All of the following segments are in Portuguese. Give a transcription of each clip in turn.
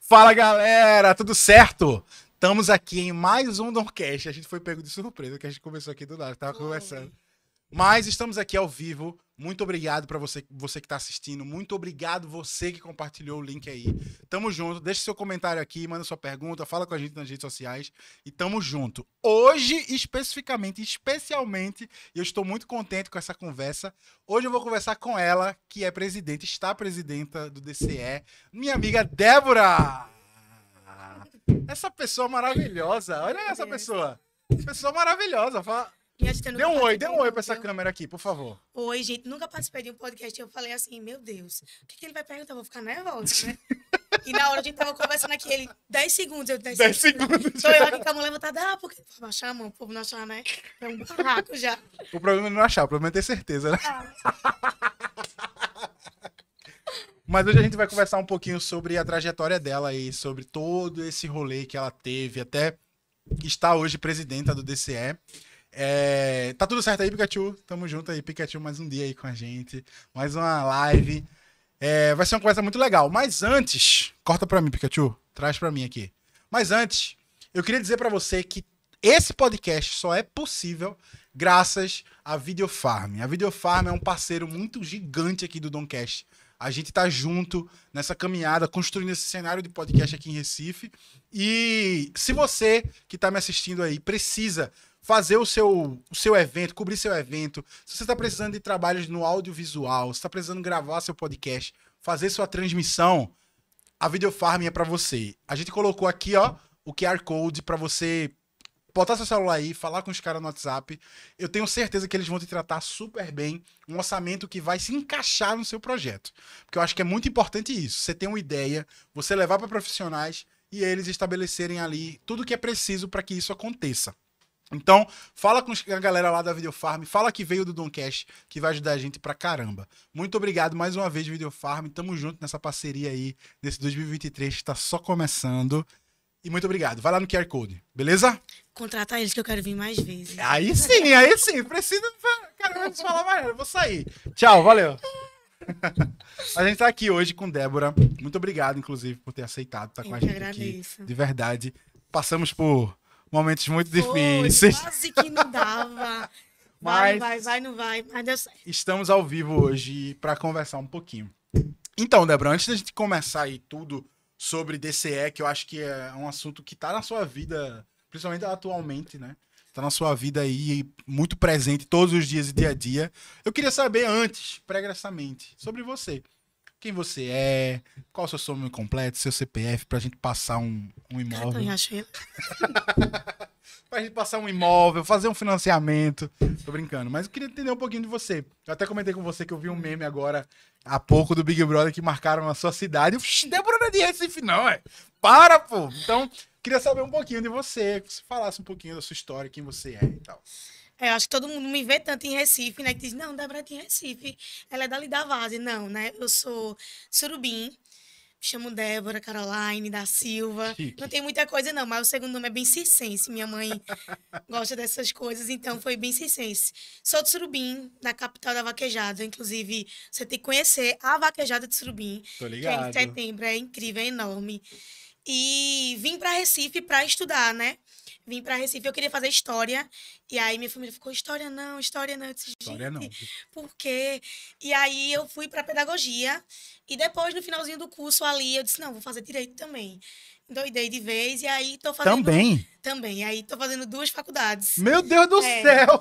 Fala galera, tudo certo? Estamos aqui em mais um Doncast. A gente foi pego de surpresa que a gente começou aqui do nada, tava conversando. Mas estamos aqui ao vivo. Muito obrigado para você, você que está assistindo. Muito obrigado você que compartilhou o link aí. Tamo junto. Deixa seu comentário aqui, manda sua pergunta, fala com a gente nas redes sociais e tamo junto. Hoje, especificamente, especialmente, eu estou muito contente com essa conversa. Hoje eu vou conversar com ela, que é presidente, está presidenta do DCE, minha amiga Débora. Essa pessoa maravilhosa. Olha essa pessoa. Pessoa maravilhosa. Fala... Dê um oi, dê um oi pra essa câmera aqui, por favor. Oi, gente. Nunca participei de um podcast. Eu falei assim, meu Deus, o que, que ele vai perguntar? Eu vou ficar nervosa, né? e na hora a gente tava conversando aqui, ele, 10 segundos, eu 10, 10 segundos. Sou eu aqui com a mão levantada, ah, porque baixar a mão, o povo não achar, né? É um barraco já. O problema é não achar, o problema é ter certeza, né? Mas hoje a gente vai conversar um pouquinho sobre a trajetória dela aí, sobre todo esse rolê que ela teve, até está hoje presidenta do DCE. É... Tá tudo certo aí, Pikachu? Tamo junto aí, Pikachu, mais um dia aí com a gente. Mais uma live. É... Vai ser uma conversa muito legal. Mas antes, corta pra mim, Pikachu. Traz pra mim aqui. Mas antes, eu queria dizer para você que esse podcast só é possível graças à Videofarm. A Videofarm é um parceiro muito gigante aqui do Doncast. A gente tá junto nessa caminhada, construindo esse cenário de podcast aqui em Recife. E se você que tá me assistindo aí precisa fazer o seu, o seu evento, cobrir seu evento, se você está precisando de trabalhos no audiovisual, se está precisando gravar seu podcast, fazer sua transmissão, a Videofarm é para você. A gente colocou aqui, ó, o QR Code para você botar seu celular aí, falar com os caras no WhatsApp. Eu tenho certeza que eles vão te tratar super bem. Um orçamento que vai se encaixar no seu projeto. Porque eu acho que é muito importante isso. Você ter uma ideia, você levar para profissionais e eles estabelecerem ali tudo que é preciso para que isso aconteça. Então, fala com a galera lá da Videofarm, fala que veio do Doncast, que vai ajudar a gente pra caramba. Muito obrigado mais uma vez, Videofarm. Tamo junto nessa parceria aí, nesse 2023 que tá só começando. E muito obrigado. Vai lá no QR Code, beleza? Contratar eles que eu quero vir mais vezes. Aí sim, aí sim. Precisa. Cara, não falar mais. Eu vou sair. Tchau, valeu. A gente tá aqui hoje com Débora. Muito obrigado, inclusive, por ter aceitado estar tá com a gente agradeço. aqui. De verdade. Passamos por momentos muito difíceis. quase que não dava. Vai, vai, vai, não vai, mas deu certo. Estamos ao vivo hoje para conversar um pouquinho. Então, Débora, antes da gente começar aí tudo sobre DCE, que eu acho que é um assunto que tá na sua vida, principalmente atualmente, né? Tá na sua vida aí, muito presente todos os dias e dia a dia. Eu queria saber antes, pregressamente, sobre você. Quem você é, qual o seu nome completo, seu CPF, pra gente passar um, um imóvel. pra gente passar um imóvel, fazer um financiamento. Tô brincando, mas eu queria entender um pouquinho de você. Eu até comentei com você que eu vi um meme agora há pouco do Big Brother que marcaram a sua cidade. Débora não é de Recife, não, é. Para, pô. Então, queria saber um pouquinho de você, que você falasse um pouquinho da sua história, quem você é e tal. É, acho que todo mundo me vê tanto em Recife, né? Que diz, não, Débora é em Recife. Ela é dali da Vase. Não, né? Eu sou surubim. chamo Débora Caroline da Silva. Chique. Não tem muita coisa, não, mas o segundo nome é bem circense. Minha mãe gosta dessas coisas, então foi bem circense. Sou de Surubim, na capital da vaquejada. Inclusive, você tem que conhecer a vaquejada de Surubim. Tô ligado. Que é em setembro, é incrível, é enorme. E vim para Recife para estudar, né? Vim para Recife, eu queria fazer história. E aí minha família ficou, história não, história não. Eu disse, história não. Por quê? E aí eu fui para pedagogia. E depois, no finalzinho do curso ali, eu disse, não, vou fazer direito também. Doidei de vez, e aí tô fazendo. Também? Também. E aí tô fazendo duas faculdades. Meu Deus do é, céu!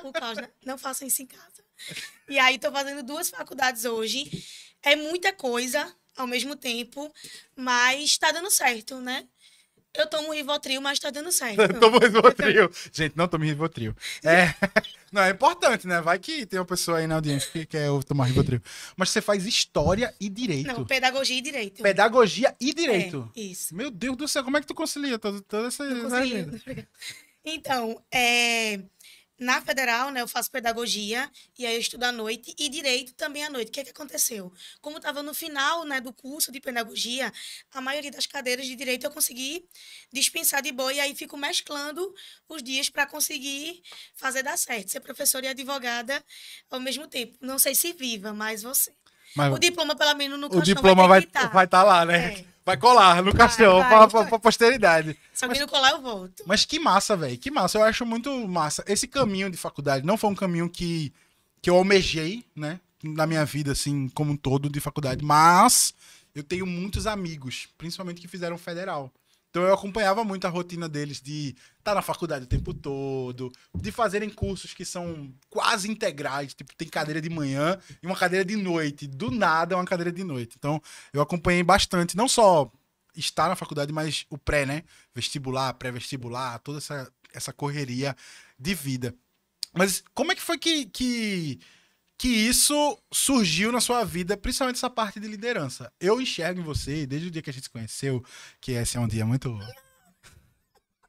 Por causa. Né? Não façam isso em casa. E aí tô fazendo duas faculdades hoje. É muita coisa ao mesmo tempo, mas tá dando certo, né? Eu tomo Rivotril, mas tá dando certo. tomo Rivotril. Gente, não tome Rivotril. É, não, é importante, né? Vai que tem uma pessoa aí na audiência que quer tomar Rivotril. Mas você faz História e Direito. Não, Pedagogia e Direito. Pedagogia e Direito. É, isso. Meu Deus do céu, como é que tu concilia toda, toda essa... Então, é na federal, né, eu faço pedagogia e aí eu estudo à noite e direito também à noite. O que, é que aconteceu? Como estava no final né, do curso de pedagogia, a maioria das cadeiras de direito eu consegui dispensar de boa e aí fico mesclando os dias para conseguir fazer dar certo. Ser professora e advogada ao mesmo tempo. Não sei se viva, mas você. Mas O diploma, pelo menos, no o caixão diploma vai vai estar que vai tá. lá, né? É. Vai colar no caixão vai. pra, pra, pra posteridade. Se alguém não colar, eu volto. Mas que massa, velho. Que massa. Eu acho muito massa. Esse caminho de faculdade não foi um caminho que, que eu almejei, né? Na minha vida, assim, como um todo de faculdade. Mas eu tenho muitos amigos, principalmente que fizeram federal. Então eu acompanhava muito a rotina deles de estar na faculdade o tempo todo, de fazerem cursos que são quase integrais, tipo, tem cadeira de manhã e uma cadeira de noite. Do nada é uma cadeira de noite. Então eu acompanhei bastante, não só estar na faculdade, mas o pré, né? Vestibular, pré-vestibular, toda essa, essa correria de vida. Mas como é que foi que, que, que isso surgiu na sua vida, principalmente essa parte de liderança? Eu enxergo em você, desde o dia que a gente se conheceu, que esse é um dia muito.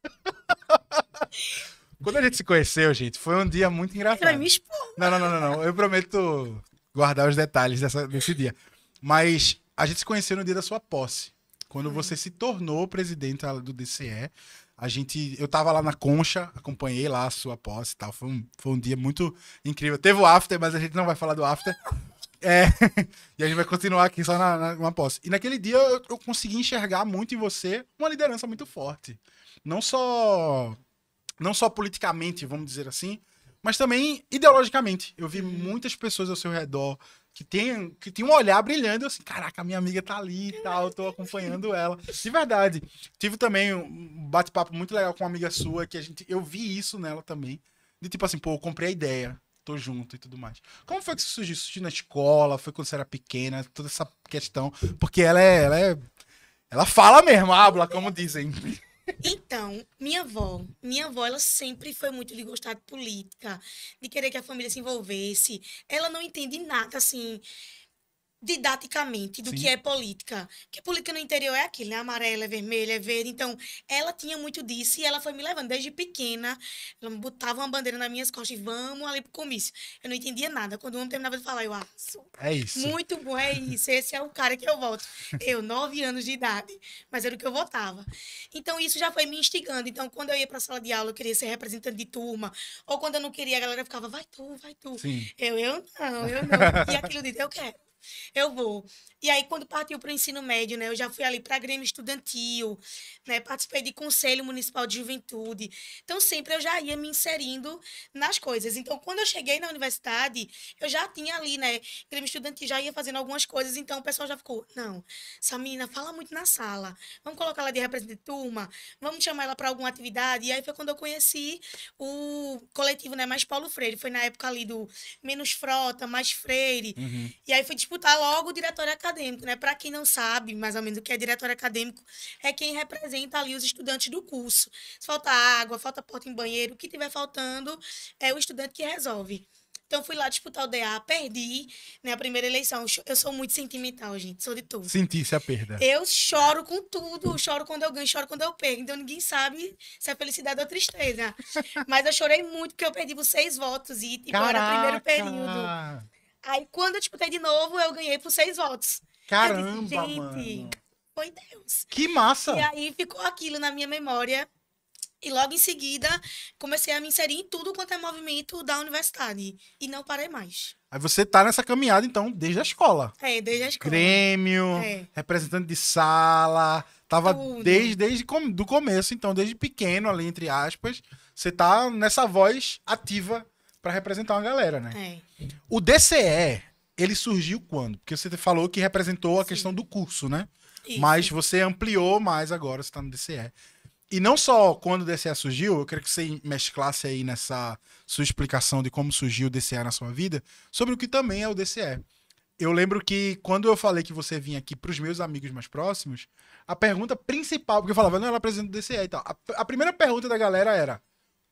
Quando a gente se conheceu, gente, foi um dia muito Ele vai engraçado. me expor. Não, não, não, não, não. Eu prometo guardar os detalhes dessa, desse dia. Mas a gente se conheceu no dia da sua posse. Quando você se tornou presidente do DCE. A gente. Eu tava lá na concha, acompanhei lá a sua posse e tal. Foi um, foi um dia muito incrível. Teve o after, mas a gente não vai falar do after. É, e a gente vai continuar aqui só na, na, na posse. E naquele dia eu, eu consegui enxergar muito em você uma liderança muito forte. Não só. Não só politicamente, vamos dizer assim, mas também ideologicamente. Eu vi muitas pessoas ao seu redor que tem, que tem um olhar brilhando, eu assim, caraca, minha amiga tá ali e tal, eu tô acompanhando ela. De verdade. Tive também um bate-papo muito legal com uma amiga sua, que a gente, eu vi isso nela também. De tipo assim, pô, eu comprei a ideia, tô junto e tudo mais. Como foi que isso surgiu? Surgiu na escola, foi quando você era pequena, toda essa questão. Porque ela é, ela é, ela fala mesmo, habla, como dizem. Então, minha avó, minha avó, ela sempre foi muito de gostar de política, de querer que a família se envolvesse. Ela não entende nada, assim, didaticamente do Sim. que é política. Porque política no interior é aquilo, né? Amarela, é vermelha, é verde. Então, ela tinha muito disso e ela foi me levando desde pequena. Ela botava uma bandeira nas minhas costas e vamos ali pro comício. Eu não entendia nada. Quando o homem terminava de falar, eu, ah, sou É isso. muito bom, é isso. Esse é o cara que eu voto. Eu, nove anos de idade, mas era o que eu votava. Então, isso já foi me instigando. Então, quando eu ia para a sala de aula, eu queria ser representante de turma. Ou quando eu não queria, a galera ficava, vai tu, vai tu. Sim. Eu, eu não, eu não. E aquilo de, eu quero. Eu vou. E aí, quando partiu para o ensino médio, né? Eu já fui ali para Grêmio Estudantil, né? Participei de Conselho Municipal de Juventude. Então, sempre eu já ia me inserindo nas coisas. Então, quando eu cheguei na universidade, eu já tinha ali, né? Grêmio Estudantil, já ia fazendo algumas coisas. Então, o pessoal já ficou, não, essa menina fala muito na sala. Vamos colocar ela de representante de turma? Vamos chamar ela para alguma atividade? E aí foi quando eu conheci o coletivo, né? Mais Paulo Freire. Foi na época ali do Menos Frota, Mais Freire. Uhum. E aí fui disputar logo o diretório acadêmico, né? Para quem não sabe, mais ou menos, o que é diretório acadêmico, é quem representa ali os estudantes do curso. Se falta água, falta porta em banheiro, o que tiver faltando é o estudante que resolve. Então fui lá disputar o DA, perdi, né? A primeira eleição. Eu sou muito sentimental, gente, sou de tudo. Sentisse a perda. Eu choro com tudo, choro quando eu ganho, choro quando eu perco. Então ninguém sabe se é felicidade ou tristeza. Mas eu chorei muito porque eu perdi por seis votos e tipo, era o primeiro período. Aí, quando eu disputei de novo, eu ganhei por seis votos. Caramba, disse, gente, mano. foi Deus. Que massa! E aí ficou aquilo na minha memória. E logo em seguida, comecei a me inserir em tudo quanto é movimento da universidade. E não parei mais. Aí você tá nessa caminhada, então, desde a escola. É, desde a escola. Grêmio, É. representante de sala. Tava Tudo. desde, desde com- do começo, então, desde pequeno, ali, entre aspas. Você tá nessa voz ativa pra representar uma galera, né? É. O DCE, ele surgiu quando? Porque você falou que representou a Sim. questão do curso, né? Isso. Mas você ampliou mais agora, você tá no DCE. E não só quando o DCE surgiu, eu queria que você mesclasse aí nessa sua explicação de como surgiu o DCE na sua vida, sobre o que também é o DCE. Eu lembro que quando eu falei que você vinha aqui pros meus amigos mais próximos, a pergunta principal, porque eu falava, não, ela apresenta o DCE e tal. A, a primeira pergunta da galera era: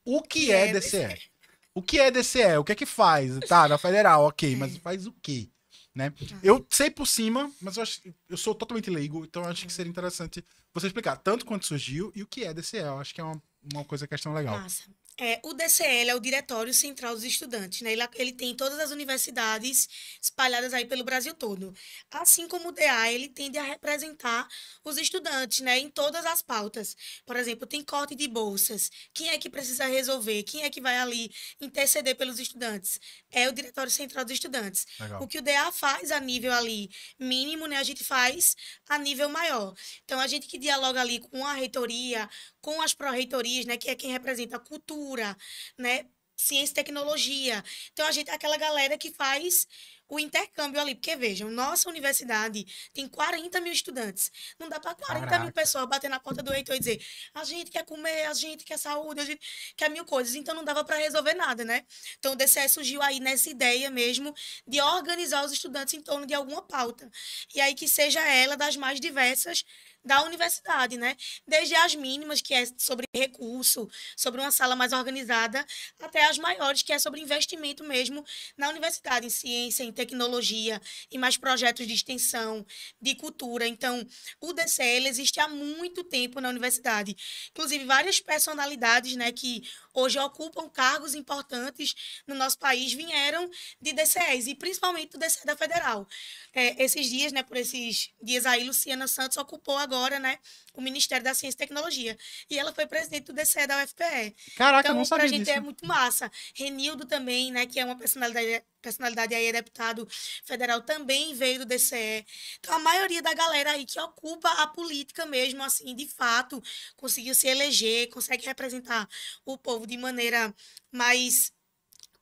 o que, Que é, é DCE? O que é DCE? O que é que faz? Tá, na federal, ok, mas faz o quê? Né? Eu sei por cima, mas eu, acho, eu sou totalmente leigo, então eu acho que seria interessante você explicar tanto quanto surgiu e o que é DCE. Eu acho que é uma, uma coisa, questão legal. Massa. É, o DCL é o Diretório Central dos Estudantes, né? Ele, ele tem todas as universidades espalhadas aí pelo Brasil todo. Assim como o DA, ele tende a representar os estudantes, né? Em todas as pautas. Por exemplo, tem corte de bolsas. Quem é que precisa resolver? Quem é que vai ali interceder pelos estudantes? É o Diretório Central dos Estudantes. Legal. O que o DA faz a nível ali mínimo, né? A gente faz a nível maior. Então, a gente que dialoga ali com a reitoria, com as pró-reitorias, né? Que é quem representa a cultura, cultura, né? Ciência e tecnologia. Então, a gente aquela galera que faz o intercâmbio ali. Porque, vejam, nossa universidade tem 40 mil estudantes. Não dá para 40 Caraca. mil pessoas bater na porta do reitor e dizer a gente quer comer, a gente quer saúde, a gente quer mil coisas. Então, não dava para resolver nada, né? Então, o DCE surgiu aí nessa ideia mesmo de organizar os estudantes em torno de alguma pauta. E aí que seja ela das mais diversas da universidade, né? Desde as mínimas, que é sobre recurso, sobre uma sala mais organizada, até as maiores, que é sobre investimento mesmo na universidade, em ciência, em tecnologia, em mais projetos de extensão, de cultura. Então, o DCL existe há muito tempo na universidade. Inclusive, várias personalidades, né, que hoje ocupam cargos importantes no nosso país vieram de DCEs, e principalmente do DCE da Federal. É, esses dias, né, por esses dias aí, Luciana Santos ocupou agora, né, o Ministério da Ciência e Tecnologia. E ela foi presidente do DCE da UFPE. Caraca, então, não sabia pra gente disso. é muito massa. Renildo também, né, que é uma personalidade, personalidade aí, é deputado federal, também veio do DCE. Então, a maioria da galera aí que ocupa a política mesmo, assim, de fato, conseguiu se eleger, consegue representar o povo de maneira mais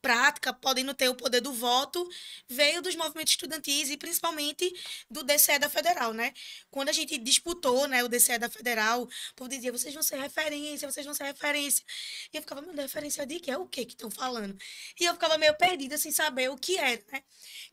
prática, podendo ter o poder do voto, veio dos movimentos estudantis e principalmente do DCE da Federal, né? Quando a gente disputou, né, o DCE da Federal, o povo dizia, vocês vão ser referência, vocês vão ser referência. E eu ficava, meu referência de quê? É o que que estão falando? E eu ficava meio perdida sem saber o que era, né?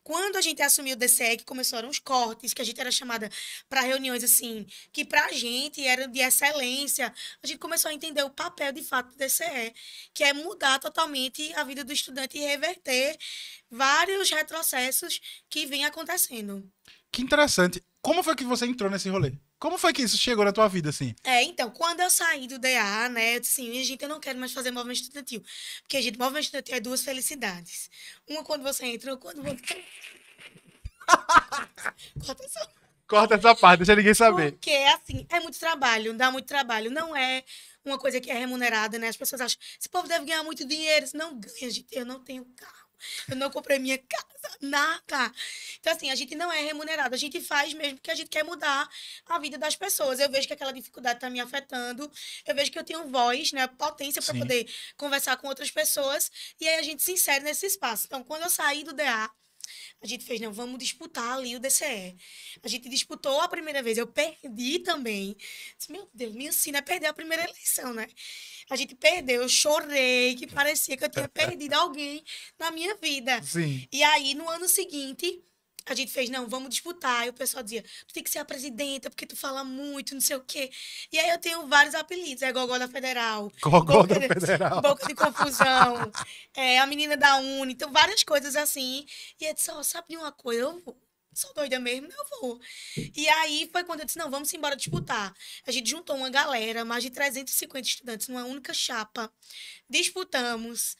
Quando a gente assumiu o DCE, que começaram os cortes, que a gente era chamada para reuniões assim, que pra gente eram de excelência, a gente começou a entender o papel de fato do DCE, que é mudar totalmente a vida do estudante estudante e reverter vários retrocessos que vêm acontecendo. Que interessante. Como foi que você entrou nesse rolê? Como foi que isso chegou na tua vida, assim? É, então, quando eu saí do DA, né, eu disse assim, gente, eu não quero mais fazer movimento estudantil. Porque, gente, movimento estudantil é duas felicidades. Uma quando você entra, outra quando você... Corta essa... Corta essa parte, deixa ninguém saber. Porque, assim, é muito trabalho, dá muito trabalho. Não é uma coisa que é remunerada, né? As pessoas acham, esse povo deve ganhar muito dinheiro. Não ganha, gente. Eu não tenho carro. Eu não comprei minha casa, nada. Então, assim, a gente não é remunerado. A gente faz mesmo porque a gente quer mudar a vida das pessoas. Eu vejo que aquela dificuldade está me afetando. Eu vejo que eu tenho voz, né? Potência para poder conversar com outras pessoas. E aí a gente se insere nesse espaço. Então, quando eu saí do DA, a gente fez, não, vamos disputar ali o DCE. A gente disputou a primeira vez, eu perdi também. Disse, Meu Deus, me ensina a perder a primeira eleição, né? A gente perdeu, eu chorei, que parecia que eu tinha perdido alguém na minha vida. Sim. E aí, no ano seguinte, a gente fez, não, vamos disputar. E o pessoal dizia, tu tem que ser a presidenta, porque tu fala muito, não sei o quê. E aí eu tenho vários apelidos. É Gogó da Federal. Gogó da Federal. Boca de confusão. é, a menina da Uni. Então, várias coisas assim. E eu disse, ó, oh, sabe de uma coisa? Eu vou sou doida mesmo, eu vou. E aí foi quando eu disse, não, vamos embora disputar. A gente juntou uma galera, mais de 350 estudantes, numa única chapa. Disputamos.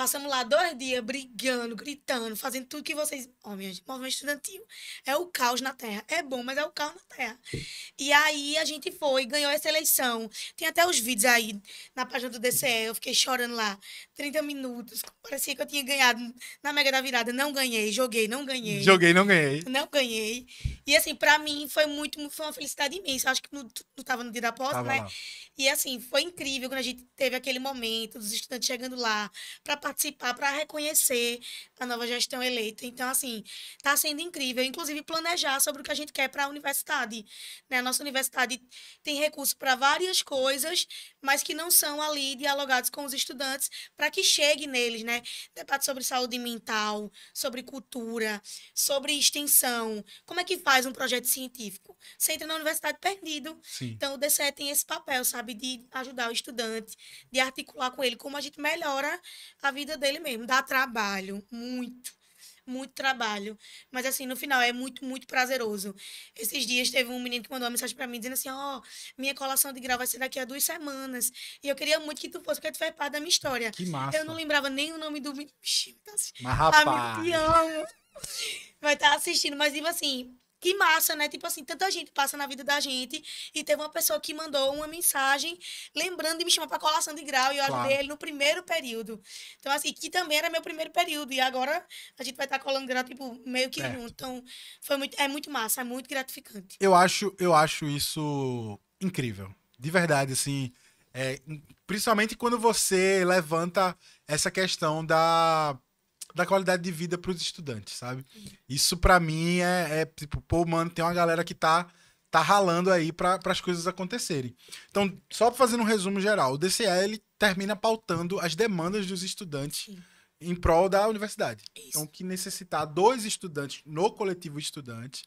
Passamos lá dois dias brigando, gritando, fazendo tudo que vocês. Ó, oh, minha gente, movimento estudantil. É o caos na terra. É bom, mas é o caos na terra. E aí a gente foi, ganhou essa eleição. Tem até os vídeos aí na página do DCE. Eu fiquei chorando lá 30 minutos. Parecia que eu tinha ganhado na Mega da Virada. Não ganhei, joguei, não ganhei. Joguei, não ganhei. Não ganhei. E assim, pra mim foi muito, foi uma felicidade imensa. Acho que não, não tava no dia da posse, né? Lá. E assim, foi incrível quando a gente teve aquele momento dos estudantes chegando lá para participar, para reconhecer a nova gestão eleita. Então, assim, está sendo incrível. Inclusive, planejar sobre o que a gente quer para a universidade. Né? A nossa universidade tem recurso para várias coisas, mas que não são ali dialogados com os estudantes para que chegue neles, né? Debate sobre saúde mental, sobre cultura, sobre extensão. Como é que faz um projeto científico? Você entra na universidade perdido. Sim. Então, o DCE tem esse papel, sabe? sabe? De ajudar o estudante, de articular com ele como a gente melhora a vida dele mesmo. Dá trabalho, muito. muito trabalho. Mas, assim, no final é muito, muito prazeroso. Esses dias teve um menino que mandou uma mensagem para mim dizendo assim: Ó, oh, minha colação de grau vai ser daqui a duas semanas. E eu queria muito que tu fosse, porque tu faz parte da minha história. Que massa. Eu não lembrava nem o nome do menino. Tá Mas, rapaz. Amigo, te amo. Vai estar tá assistindo, mas, tipo assim, que massa, né? Tipo assim, tanta gente passa na vida da gente e teve uma pessoa que mandou uma mensagem lembrando de me chamar para colação de grau e eu claro. ajudei ele no primeiro período. Então, assim, que também era meu primeiro período e agora a gente vai estar tá colando grau, tipo, meio que junto. Então, foi muito, é muito massa, é muito gratificante. Eu acho, eu acho isso incrível. De verdade, assim. É, principalmente quando você levanta essa questão da da qualidade de vida para os estudantes, sabe? Isso para mim é, é, tipo, pô, mano, tem uma galera que tá tá ralando aí para as coisas acontecerem. Então, só fazendo um resumo geral, o DCE ele termina pautando as demandas dos estudantes Sim. em prol da universidade. Isso. Então, que necessitar dois estudantes no coletivo estudante,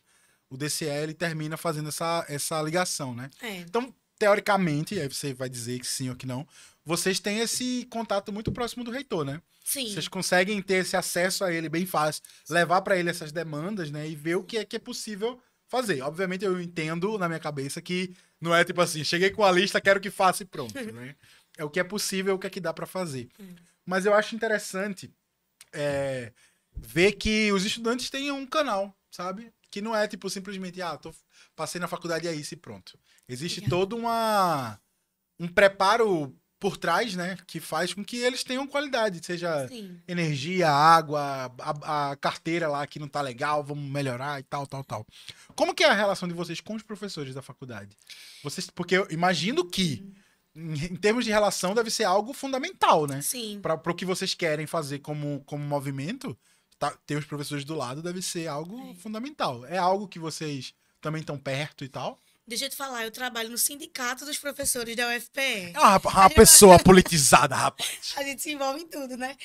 o DCE ele termina fazendo essa, essa ligação, né? É. Então, teoricamente, aí você vai dizer que sim ou que não, vocês têm esse contato muito próximo do reitor, né? Sim. Vocês conseguem ter esse acesso a ele bem fácil, levar para ele essas demandas, né? E ver o que é que é possível fazer. Obviamente, eu entendo na minha cabeça que não é tipo assim, cheguei com a lista, quero que faça e pronto, né? É o que é possível, o que é que dá para fazer. Hum. Mas eu acho interessante é, ver que os estudantes têm um canal, sabe? Que não é tipo simplesmente, ah, tô, passei na faculdade e é isso e pronto. Existe todo uma, um preparo por trás, né? Que faz com que eles tenham qualidade, seja Sim. energia, água, a, a, carteira lá que não tá legal, vamos melhorar e tal, tal, tal. Como que é a relação de vocês com os professores da faculdade? Vocês, porque eu imagino que em, em termos de relação deve ser algo fundamental, né? Sim. Para o que vocês querem fazer como, como movimento, tá, ter os professores do lado deve ser algo é. fundamental. É algo que vocês também estão perto e tal? Deixa eu te falar, eu trabalho no sindicato dos professores da UFPE. É uma, uma pessoa vai... politizada, rapaz. A gente se envolve em tudo, né?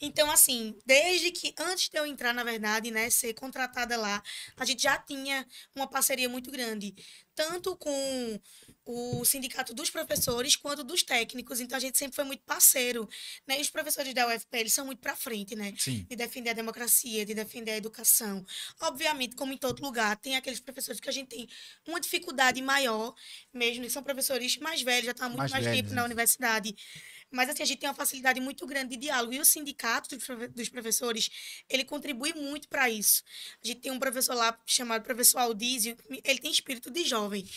Então, assim, desde que, antes de eu entrar, na verdade, né, ser contratada lá, a gente já tinha uma parceria muito grande, tanto com o sindicato dos professores quanto dos técnicos. Então a gente sempre foi muito parceiro, né? E os professores da UFPE, eles são muito para frente, né? Sim. De defender a democracia, de defender a educação. Obviamente, como em todo lugar, tem aqueles professores que a gente tem uma dificuldade maior, mesmo que são professores mais velhos, já estão há muito mais, mais tempo na né? universidade. Mas assim, a gente tem uma facilidade muito grande de diálogo. E o sindicato dos professores, ele contribui muito para isso. A gente tem um professor lá chamado professor Aldísio, ele tem espírito de jovem.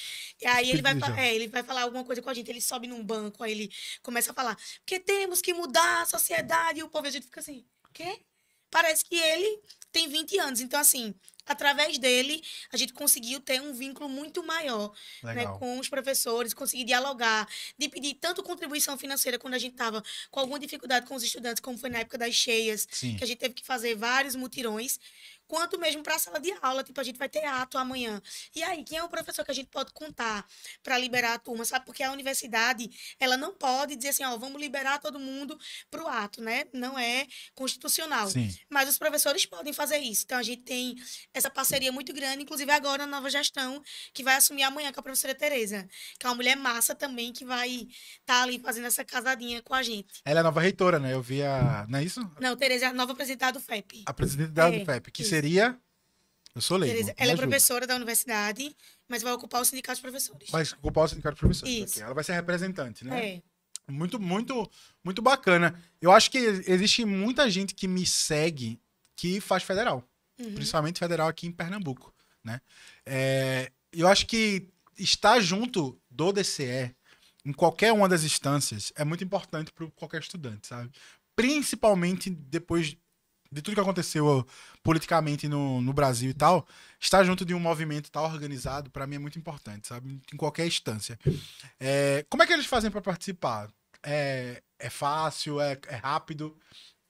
E aí ele vai, é, ele vai falar alguma coisa com a gente, ele sobe num banco, aí ele começa a falar, porque temos que mudar a sociedade. E o povo, a gente fica assim, quê? Parece que ele tem 20 anos. Então, assim, através dele, a gente conseguiu ter um vínculo muito maior né, com os professores, conseguir dialogar, de pedir tanto contribuição financeira quando a gente estava com alguma dificuldade com os estudantes, como foi na época das cheias, Sim. que a gente teve que fazer vários mutirões quanto mesmo para a sala de aula. Tipo, a gente vai ter ato amanhã. E aí, quem é o professor que a gente pode contar para liberar a turma, sabe? Porque a universidade, ela não pode dizer assim, ó, vamos liberar todo mundo para o ato, né? Não é constitucional. Sim. Mas os professores podem fazer isso. Então, a gente tem essa parceria muito grande, inclusive agora na nova gestão, que vai assumir amanhã com a professora Tereza, que é uma mulher massa também, que vai estar tá ali fazendo essa casadinha com a gente. Ela é nova reitora, né? Eu vi a... Não é isso? Não, Tereza é a nova presidente do FEP. A presidente é, do FEP, que isso. seria... Eu sou leigo. Tereza, ela é professora da universidade, mas vai ocupar o sindicato de professores. Vai ocupar o sindicato de professores. Isso. Ela vai ser representante, né? É. Muito, muito, muito bacana. Eu acho que existe muita gente que me segue que faz federal. Uhum. Principalmente federal aqui em Pernambuco, né? É, eu acho que estar junto do DCE em qualquer uma das instâncias é muito importante para qualquer estudante, sabe? Principalmente depois de tudo que aconteceu politicamente no, no Brasil e tal, estar junto de um movimento tal organizado, para mim é muito importante, sabe? Em qualquer instância. É, como é que eles fazem para participar? É, é fácil? É, é rápido?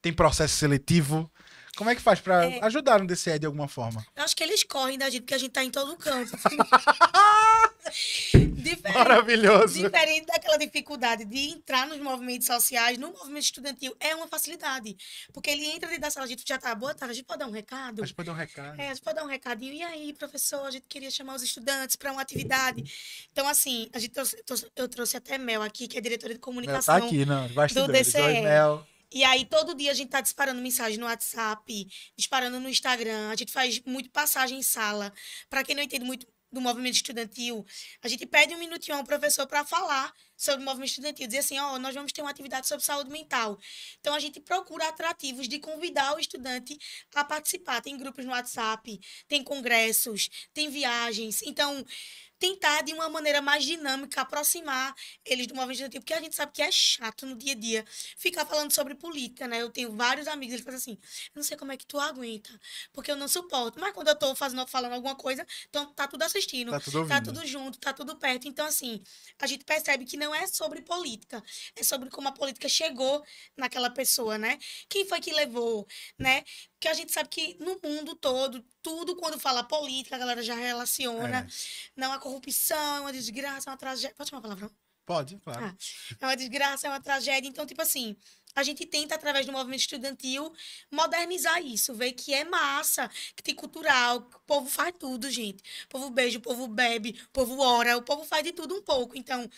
Tem processo seletivo? Como é que faz para é... ajudar no DCE de alguma forma? Eu acho que eles correm da gente, porque a gente tá em todo canto. diferente, Maravilhoso. Diferente daquela dificuldade de entrar nos movimentos sociais, no movimento estudantil, é uma facilidade. Porque ele entra dentro da sala, a gente já tá, boa tarde, a gente pode dar um recado? A gente pode dar um recado. É, a gente pode dar um recadinho. E aí, professor, a gente queria chamar os estudantes para uma atividade. Então, assim, a gente trouxe, eu trouxe até Mel aqui, que é diretora de comunicação. Mel tá aqui, não, do DCE. Oi, Mel. E aí, todo dia a gente tá disparando mensagem no WhatsApp, disparando no Instagram. A gente faz muito passagem em sala. Para quem não entende muito do movimento estudantil, a gente pede um minutinho ao professor para falar sobre o movimento estudantil, dizer assim, ó, oh, nós vamos ter uma atividade sobre saúde mental. Então a gente procura atrativos de convidar o estudante a participar. Tem grupos no WhatsApp, tem congressos, tem viagens. Então tentar, de uma maneira mais dinâmica, aproximar eles do movimento estudantil, porque a gente sabe que é chato no dia a dia ficar falando sobre política, né? Eu tenho vários amigos, eles falam assim, eu não sei como é que tu aguenta, porque eu não suporto. Mas quando eu tô fazendo, falando alguma coisa, então tá tudo assistindo, tá tudo, tá tudo junto, tá tudo perto. Então, assim, a gente percebe que não é sobre política, é sobre como a política chegou naquela pessoa, né? Quem foi que levou, né? Que a gente sabe que no mundo todo, tudo quando fala política, a galera já relaciona. É. Não, a corrupção é uma desgraça, é uma tragédia. Pode chamar a palavra? Pode, claro. Ah, é uma desgraça, é uma tragédia. Então, tipo assim, a gente tenta, através do movimento estudantil, modernizar isso, ver que é massa, que tem cultural, o povo faz tudo, gente. O povo beija, o povo bebe, o povo ora, o povo faz de tudo um pouco. Então,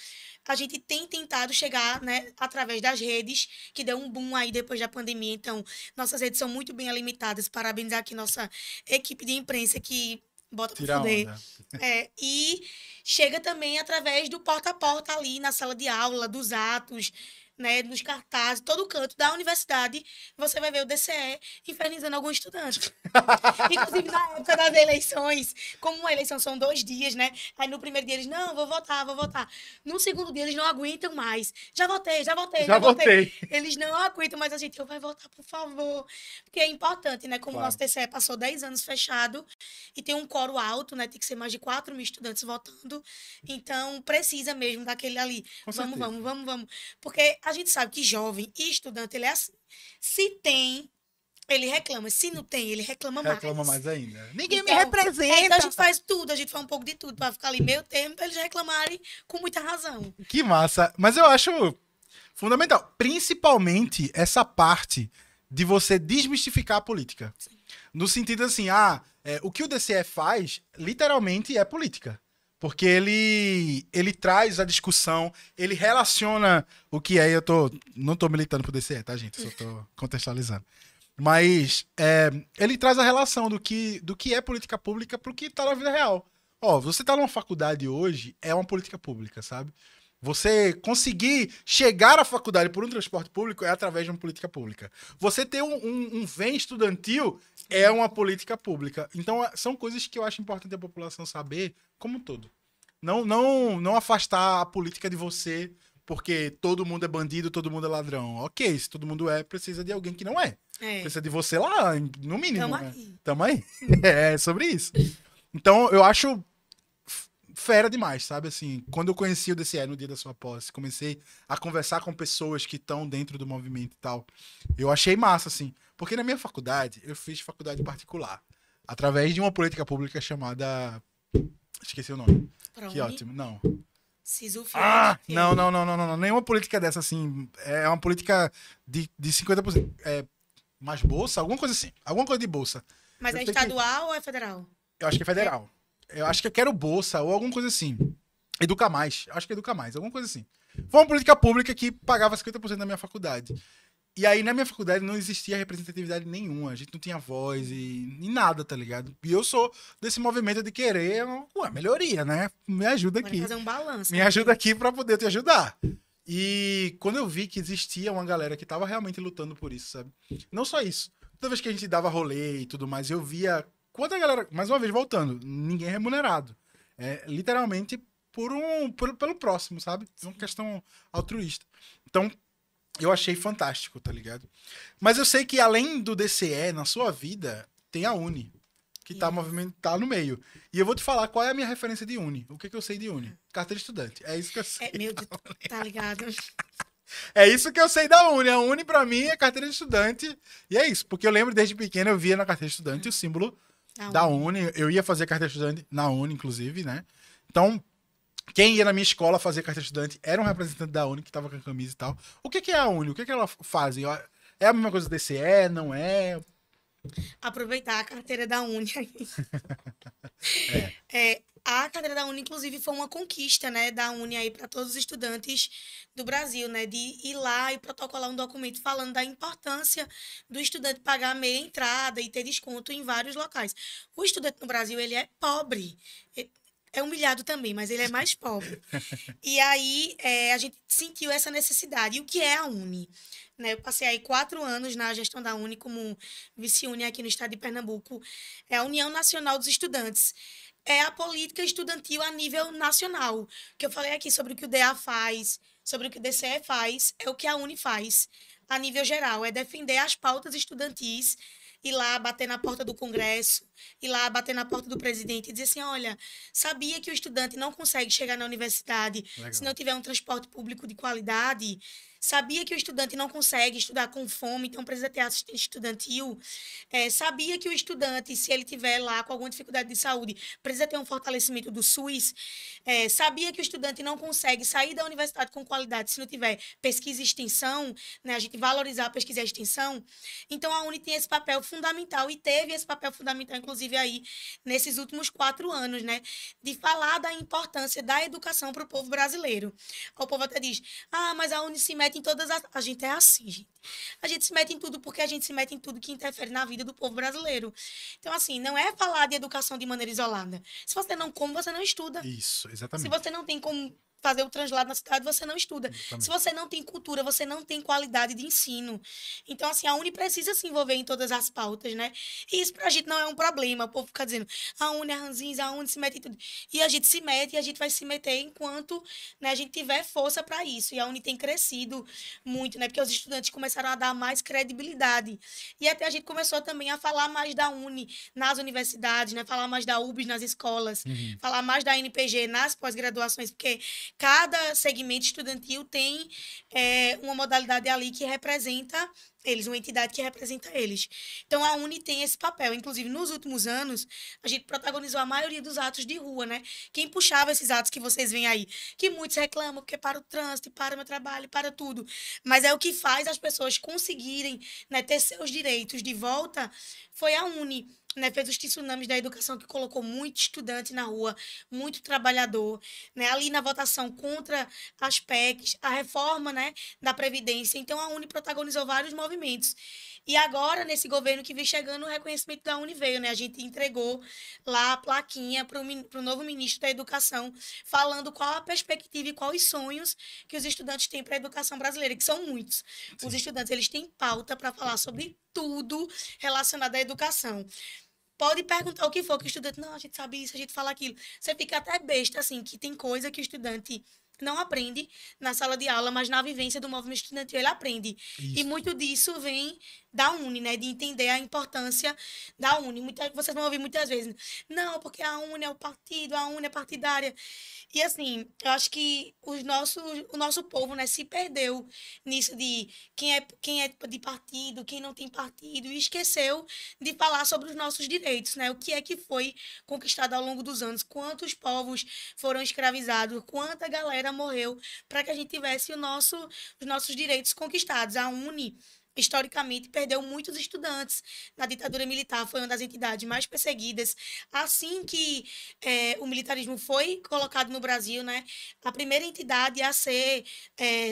a gente tem tentado chegar, né, através das redes, que deu um boom aí depois da pandemia. Então, nossas redes são muito bem alimentadas. Parabenizar aqui nossa equipe de imprensa que bota para poder. É, e chega também através do porta a porta ali na sala de aula, dos atos, né, nos cartazes, todo canto da universidade, você vai ver o DCE infernizando algum estudante. Inclusive, na época das eleições, como a eleição são dois dias, né? Aí no primeiro dia eles, não, vou votar, vou votar. No segundo dia eles não aguentam mais. Já votei, já votei, já, já votei. votei. Eles não aguentam mais a gente, eu vai votar, por favor. Porque é importante, né? Como claro. o nosso DCE passou 10 anos fechado e tem um coro alto, né? Tem que ser mais de 4 mil estudantes votando. Então, precisa mesmo daquele ali. Com vamos, certeza. vamos, vamos, vamos. Porque a gente sabe que jovem e estudante, ele é assim. Se tem, ele reclama. Se não tem, ele reclama, mais. Reclama mais ainda. Ninguém então, me representa. É, então a gente faz tudo, a gente faz um pouco de tudo para ficar ali meio termo, para eles reclamarem com muita razão. Que massa. Mas eu acho fundamental, principalmente essa parte de você desmistificar a política. Sim. No sentido assim, ah, é, o que o DCE faz, literalmente, é política. Porque ele, ele traz a discussão, ele relaciona o que é. Eu tô, não tô militando pro DCE, tá, gente? Só tô contextualizando. Mas é, ele traz a relação do que, do que é política pública pro que tá na vida real. Ó, você tá numa faculdade hoje, é uma política pública, sabe? Você conseguir chegar à faculdade por um transporte público é através de uma política pública. Você ter um, um, um vem estudantil é uma política pública. Então, são coisas que eu acho importante a população saber como um todo. Não, não, não afastar a política de você porque todo mundo é bandido, todo mundo é ladrão. Ok, se todo mundo é, precisa de alguém que não é. é. Precisa de você lá, no mínimo. Tamo né? aí. Tamo aí. é sobre isso. Então, eu acho fera demais, sabe? Assim, quando eu conheci o DCE no dia da sua posse, comecei a conversar com pessoas que estão dentro do movimento e tal. Eu achei massa, assim. Porque na minha faculdade, eu fiz faculdade particular. Através de uma política pública chamada. Esqueci o nome. Que ótimo. Não. Ah, não, não, não, não, não, não. Nenhuma política dessa, assim. É uma política de, de 50%. É, mais bolsa? Alguma coisa assim. Alguma coisa de bolsa. Mas eu é estadual que... ou é federal? Eu acho que é federal. É eu acho que eu quero bolsa ou alguma coisa assim. Educa mais. Acho que educa mais, alguma coisa assim. Foi uma política pública que pagava 50% da minha faculdade. E aí, na minha faculdade, não existia representatividade nenhuma. A gente não tinha voz e, e nada, tá ligado? E eu sou desse movimento de querer uma melhoria, né? Me ajuda aqui. fazer um balanço. Me né? ajuda aqui para poder te ajudar. E quando eu vi que existia uma galera que tava realmente lutando por isso, sabe? Não só isso. Toda vez que a gente dava rolê e tudo mais, eu via Quanto a galera, mais uma vez, voltando, ninguém é remunerado. É literalmente por um, por, pelo próximo, sabe? É uma questão altruísta. Então, eu achei fantástico, tá ligado? Mas eu sei que além do DCE na sua vida, tem a Uni, que tá, movimento, tá no meio. E eu vou te falar qual é a minha referência de Uni. O que, que eu sei de Uni? Carteira de estudante. É isso que eu sei. É, meu Deus, tá ligado? É isso que eu sei da Uni. A Uni, pra mim, é carteira de estudante. E é isso, porque eu lembro desde pequeno, eu via na carteira de estudante o símbolo da Uni. Eu ia fazer carteira estudante na Uni, inclusive, né? Então, quem ia na minha escola fazer carteira estudante era um representante da Uni que tava com a camisa e tal. O que, que é a Uni? O que, que ela faz? É a mesma coisa do DCE? Não é? aproveitar a carteira da Uni. é. é. A carteira da Uni, inclusive, foi uma conquista, né, da Uni aí para todos os estudantes do Brasil, né, de ir lá e protocolar um documento falando da importância do estudante pagar meia entrada e ter desconto em vários locais. O estudante no Brasil, ele é pobre. É humilhado também, mas ele é mais pobre. e aí é, a gente sentiu essa necessidade. E o que é a Uni? Né? Eu passei aí quatro anos na gestão da Uni como vice-uni aqui no estado de Pernambuco. É a União Nacional dos Estudantes. É a política estudantil a nível nacional. Que eu falei aqui sobre o que o DA faz, sobre o que o DCE faz, é o que a Uni faz a nível geral. É defender as pautas estudantis ir lá bater na porta do Congresso, ir lá bater na porta do presidente e dizer assim: olha, sabia que o estudante não consegue chegar na universidade Legal. se não tiver um transporte público de qualidade? Sabia que o estudante não consegue estudar com fome, então precisa ter assistente estudantil, é, sabia que o estudante, se ele tiver lá com alguma dificuldade de saúde, precisa ter um fortalecimento do SUS, é, sabia que o estudante não consegue sair da universidade com qualidade se não tiver pesquisa e extensão, né, a gente valorizar a pesquisa e a extensão. Então a Uni tem esse papel fundamental e teve esse papel fundamental, inclusive aí nesses últimos quatro anos, né, de falar da importância da educação para o povo brasileiro. O povo até diz, ah, mas a Uni se mete em todas as. A gente é assim, gente. A gente se mete em tudo porque a gente se mete em tudo que interfere na vida do povo brasileiro. Então, assim, não é falar de educação de maneira isolada. Se você não come, você não estuda. Isso, exatamente. Se você não tem como fazer o translado na cidade, você não estuda. Exatamente. Se você não tem cultura, você não tem qualidade de ensino. Então, assim, a Uni precisa se envolver em todas as pautas, né? E isso pra gente não é um problema. O povo fica dizendo, a Uni é ranzins, a Uni se mete em tudo. E a gente se mete e a gente vai se meter enquanto né, a gente tiver força para isso. E a Uni tem crescido muito, né? Porque os estudantes começaram a dar mais credibilidade. E até a gente começou também a falar mais da Uni nas universidades, né? Falar mais da UBS nas escolas, uhum. falar mais da NPG nas pós-graduações, porque cada segmento estudantil tem é, uma modalidade ali que representa eles, uma entidade que representa eles. Então a Uni tem esse papel. Inclusive, nos últimos anos, a gente protagonizou a maioria dos atos de rua, né? Quem puxava esses atos que vocês veem aí? Que muitos reclamam, porque para o trânsito, para o meu trabalho, para tudo. Mas é o que faz as pessoas conseguirem né, ter seus direitos de volta foi a Uni né, fez os tsunamis da educação que colocou muito estudante na rua, muito trabalhador, né, ali na votação contra as PECs, a reforma, né, da previdência. Então a Uni protagonizou vários movimentos. E agora nesse governo que vem chegando o reconhecimento da Uni veio, né? A gente entregou lá a plaquinha para o novo ministro da Educação, falando qual a perspectiva e quais os sonhos que os estudantes têm para a educação brasileira, que são muitos. Os estudantes eles têm pauta para falar sobre tudo relacionado à educação pode perguntar o que for que o estudante, não, a gente sabe isso, a gente fala aquilo. Você fica até besta, assim, que tem coisa que o estudante não aprende na sala de aula, mas na vivência do movimento estudantil ele aprende. Isso. E muito disso vem da Uni, né? De entender a importância da Uni. Muita, vocês vão ouvir muitas vezes, não, porque a Uni é o partido, a Uni é partidária. E assim, eu acho que os nossos, o nosso povo, né, se perdeu nisso de quem é, quem é de partido, quem não tem partido, e esqueceu de falar sobre os nossos direitos, né? O que é que foi conquistado ao longo dos anos, quantos povos foram escravizados, quanta galera morreu para que a gente tivesse o nosso, os nossos direitos conquistados. A Uni historicamente perdeu muitos estudantes na ditadura militar, foi uma das entidades mais perseguidas. Assim que é, o militarismo foi colocado no Brasil, né, a primeira entidade a ser é,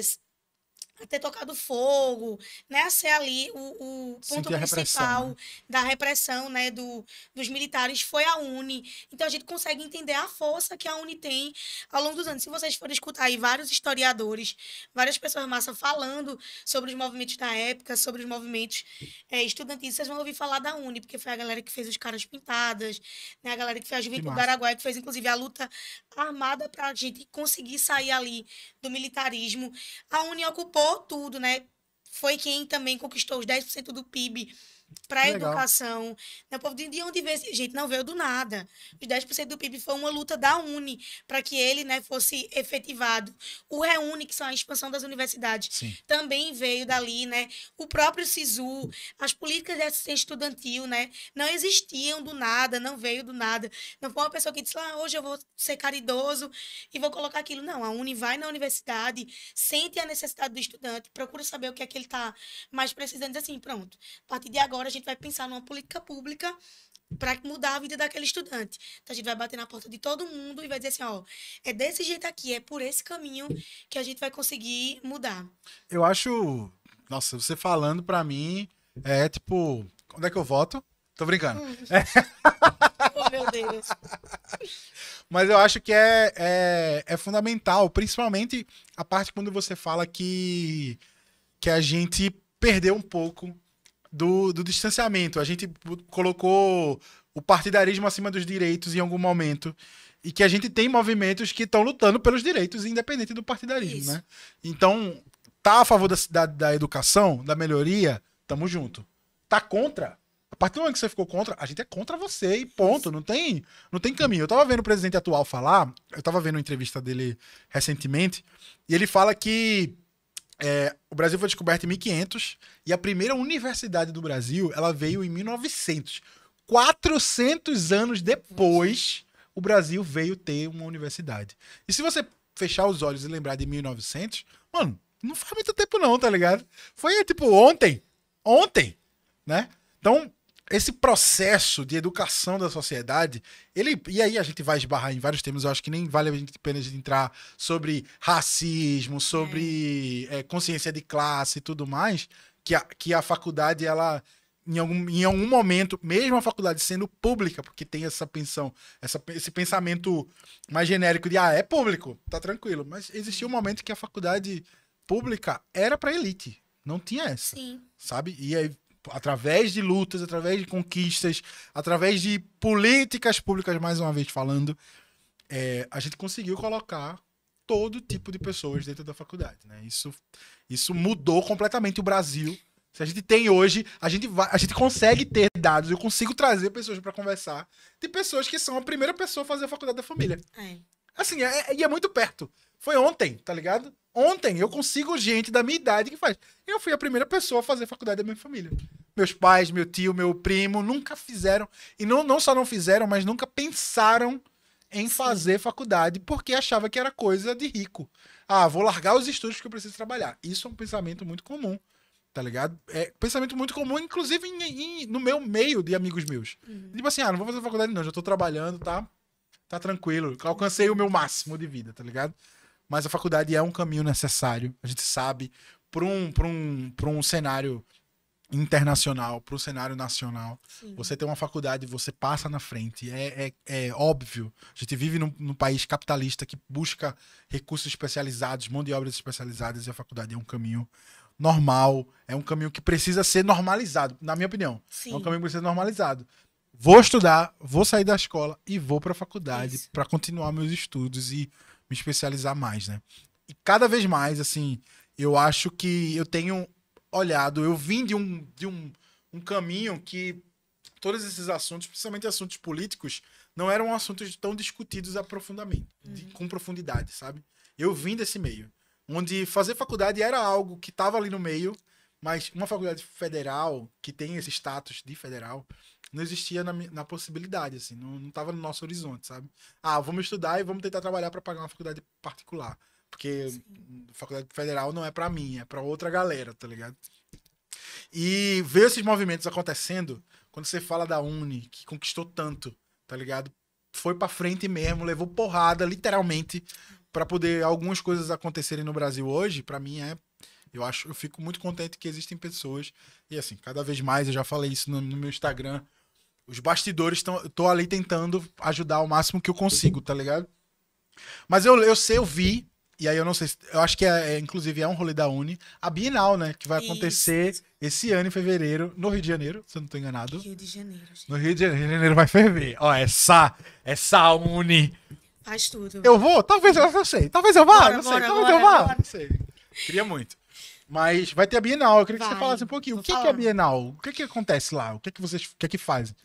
ter tocado fogo, né, ser ali o, o ponto principal né? da repressão, né, do, dos militares foi a Uni. Então a gente consegue entender a força que a Uni tem ao longo dos anos. Se vocês forem escutar aí vários historiadores, várias pessoas massa falando sobre os movimentos da época, sobre os movimentos é, estudantis, vocês vão ouvir falar da Uni, porque foi a galera que fez os caras pintadas, né, a galera que fez a Juventude do Araguaia, que fez inclusive a luta armada para a gente conseguir sair ali do militarismo. A Uni ocupou tudo, né? Foi quem também conquistou os 10% do PIB para a educação. Né? O povo de onde veio gente não veio do nada. Os 10% do PIB foi uma luta da Uni para que ele né, fosse efetivado. O Reúne, que são a expansão das universidades, Sim. também veio dali, né? O próprio SISU, as políticas de assistência estudantil, né? Não existiam do nada, não veio do nada. Não foi uma pessoa que disse, ah, hoje eu vou ser caridoso e vou colocar aquilo. Não, a Uni vai na universidade, sente a necessidade do estudante, procura saber o que é que ele está mais precisando, diz assim, pronto, a partir de agora agora a gente vai pensar numa política pública para mudar a vida daquele estudante. Então a gente vai bater na porta de todo mundo e vai dizer assim, ó, é desse jeito aqui, é por esse caminho que a gente vai conseguir mudar. Eu acho, nossa, você falando para mim é tipo, onde é que eu voto? Tô brincando. Hum. É. oh, meu Deus. Mas eu acho que é, é, é fundamental, principalmente a parte quando você fala que, que a gente perdeu um pouco do, do distanciamento. A gente colocou o partidarismo acima dos direitos em algum momento. E que a gente tem movimentos que estão lutando pelos direitos, independente do partidarismo, Isso. né? Então, tá a favor da, da, da educação, da melhoria, tamo junto. Tá contra? A partir do momento que você ficou contra, a gente é contra você e ponto. Não tem, não tem caminho. Eu tava vendo o presidente atual falar, eu tava vendo uma entrevista dele recentemente, e ele fala que é, o Brasil foi descoberto em 1500 e a primeira universidade do Brasil ela veio em 1900. 400 anos depois, o Brasil veio ter uma universidade. E se você fechar os olhos e lembrar de 1900, mano, não faz muito tempo não, tá ligado? Foi tipo ontem, ontem, né? Então, esse processo de educação da sociedade, ele. E aí a gente vai esbarrar em vários temas, eu acho que nem vale a pena a gente entrar sobre racismo, sobre é. É, consciência de classe e tudo mais, que a, que a faculdade, ela. Em algum, em algum momento, mesmo a faculdade sendo pública, porque tem essa pensão, essa, esse pensamento mais genérico de ah, é público, tá tranquilo. Mas existia um momento que a faculdade pública era para elite. Não tinha essa. Sim. Sabe? E aí através de lutas, através de conquistas, através de políticas públicas, mais uma vez falando, é, a gente conseguiu colocar todo tipo de pessoas dentro da faculdade. Né? Isso, isso mudou completamente o Brasil. Se a gente tem hoje, a gente, vai, a gente consegue ter dados, eu consigo trazer pessoas para conversar, de pessoas que são a primeira pessoa a fazer a faculdade da família. É. Assim, é, é, e é muito perto. Foi ontem, tá ligado? Ontem eu consigo gente da minha idade que faz. Eu fui a primeira pessoa a fazer faculdade da minha família. Meus pais, meu tio, meu primo nunca fizeram. E não, não só não fizeram, mas nunca pensaram em Sim. fazer faculdade porque achava que era coisa de rico. Ah, vou largar os estudos porque eu preciso trabalhar. Isso é um pensamento muito comum, tá ligado? É pensamento muito comum, inclusive em, em, no meu meio de amigos meus. Uhum. Tipo assim, ah, não vou fazer faculdade não, já tô trabalhando, tá? Tá tranquilo. Alcancei o meu máximo de vida, tá ligado? Mas a faculdade é um caminho necessário, a gente sabe, para um, um, um cenário internacional, para o cenário nacional. Sim. Você tem uma faculdade, você passa na frente. É, é, é óbvio. A gente vive num, num, país capitalista que busca recursos especializados, mão de obras especializadas, e a faculdade é um caminho normal, é um caminho que precisa ser normalizado, na minha opinião. Sim. É um caminho que precisa ser normalizado. Vou estudar, vou sair da escola e vou para a faculdade para continuar meus estudos e me especializar mais, né? E cada vez mais, assim, eu acho que eu tenho olhado, eu vim de um, de um, um caminho que todos esses assuntos, principalmente assuntos políticos, não eram assuntos tão discutidos aprofundamento, uhum. de, com profundidade, sabe? Eu vim desse meio, onde fazer faculdade era algo que estava ali no meio, mas uma faculdade federal, que tem esse status de federal, não existia na, na possibilidade, assim, não, não tava no nosso horizonte, sabe? Ah, vamos estudar e vamos tentar trabalhar para pagar uma faculdade particular. Porque Sim. faculdade federal não é para mim, é para outra galera, tá ligado? E ver esses movimentos acontecendo, quando você fala da Uni, que conquistou tanto, tá ligado? Foi para frente mesmo, levou porrada, literalmente, para poder algumas coisas acontecerem no Brasil hoje, para mim é eu acho, eu fico muito contente que existem pessoas e assim, cada vez mais, eu já falei isso no, no meu Instagram, os bastidores estão. tô ali tentando ajudar o máximo que eu consigo, tá ligado? Mas eu, eu sei, eu vi, e aí eu não sei, eu acho que é, é inclusive é um rolê da Uni, a Bienal, né? Que vai acontecer Isso. esse ano em fevereiro, no Rio de Janeiro, se eu não tô enganado. Rio de Janeiro. Gente. No Rio de Janeiro vai ferver. Ó, essa, essa Uni. Faz tudo. Eu vou? Talvez eu não sei. Talvez eu vá, bora, não sei. Bora, Talvez bora, eu vá. Não sei. Queria muito. Mas vai ter a Bienal. Eu queria vai. que você falasse um pouquinho. o que, que, é a Bienal? O que, que acontece lá? O que, que vocês o que, que fazem?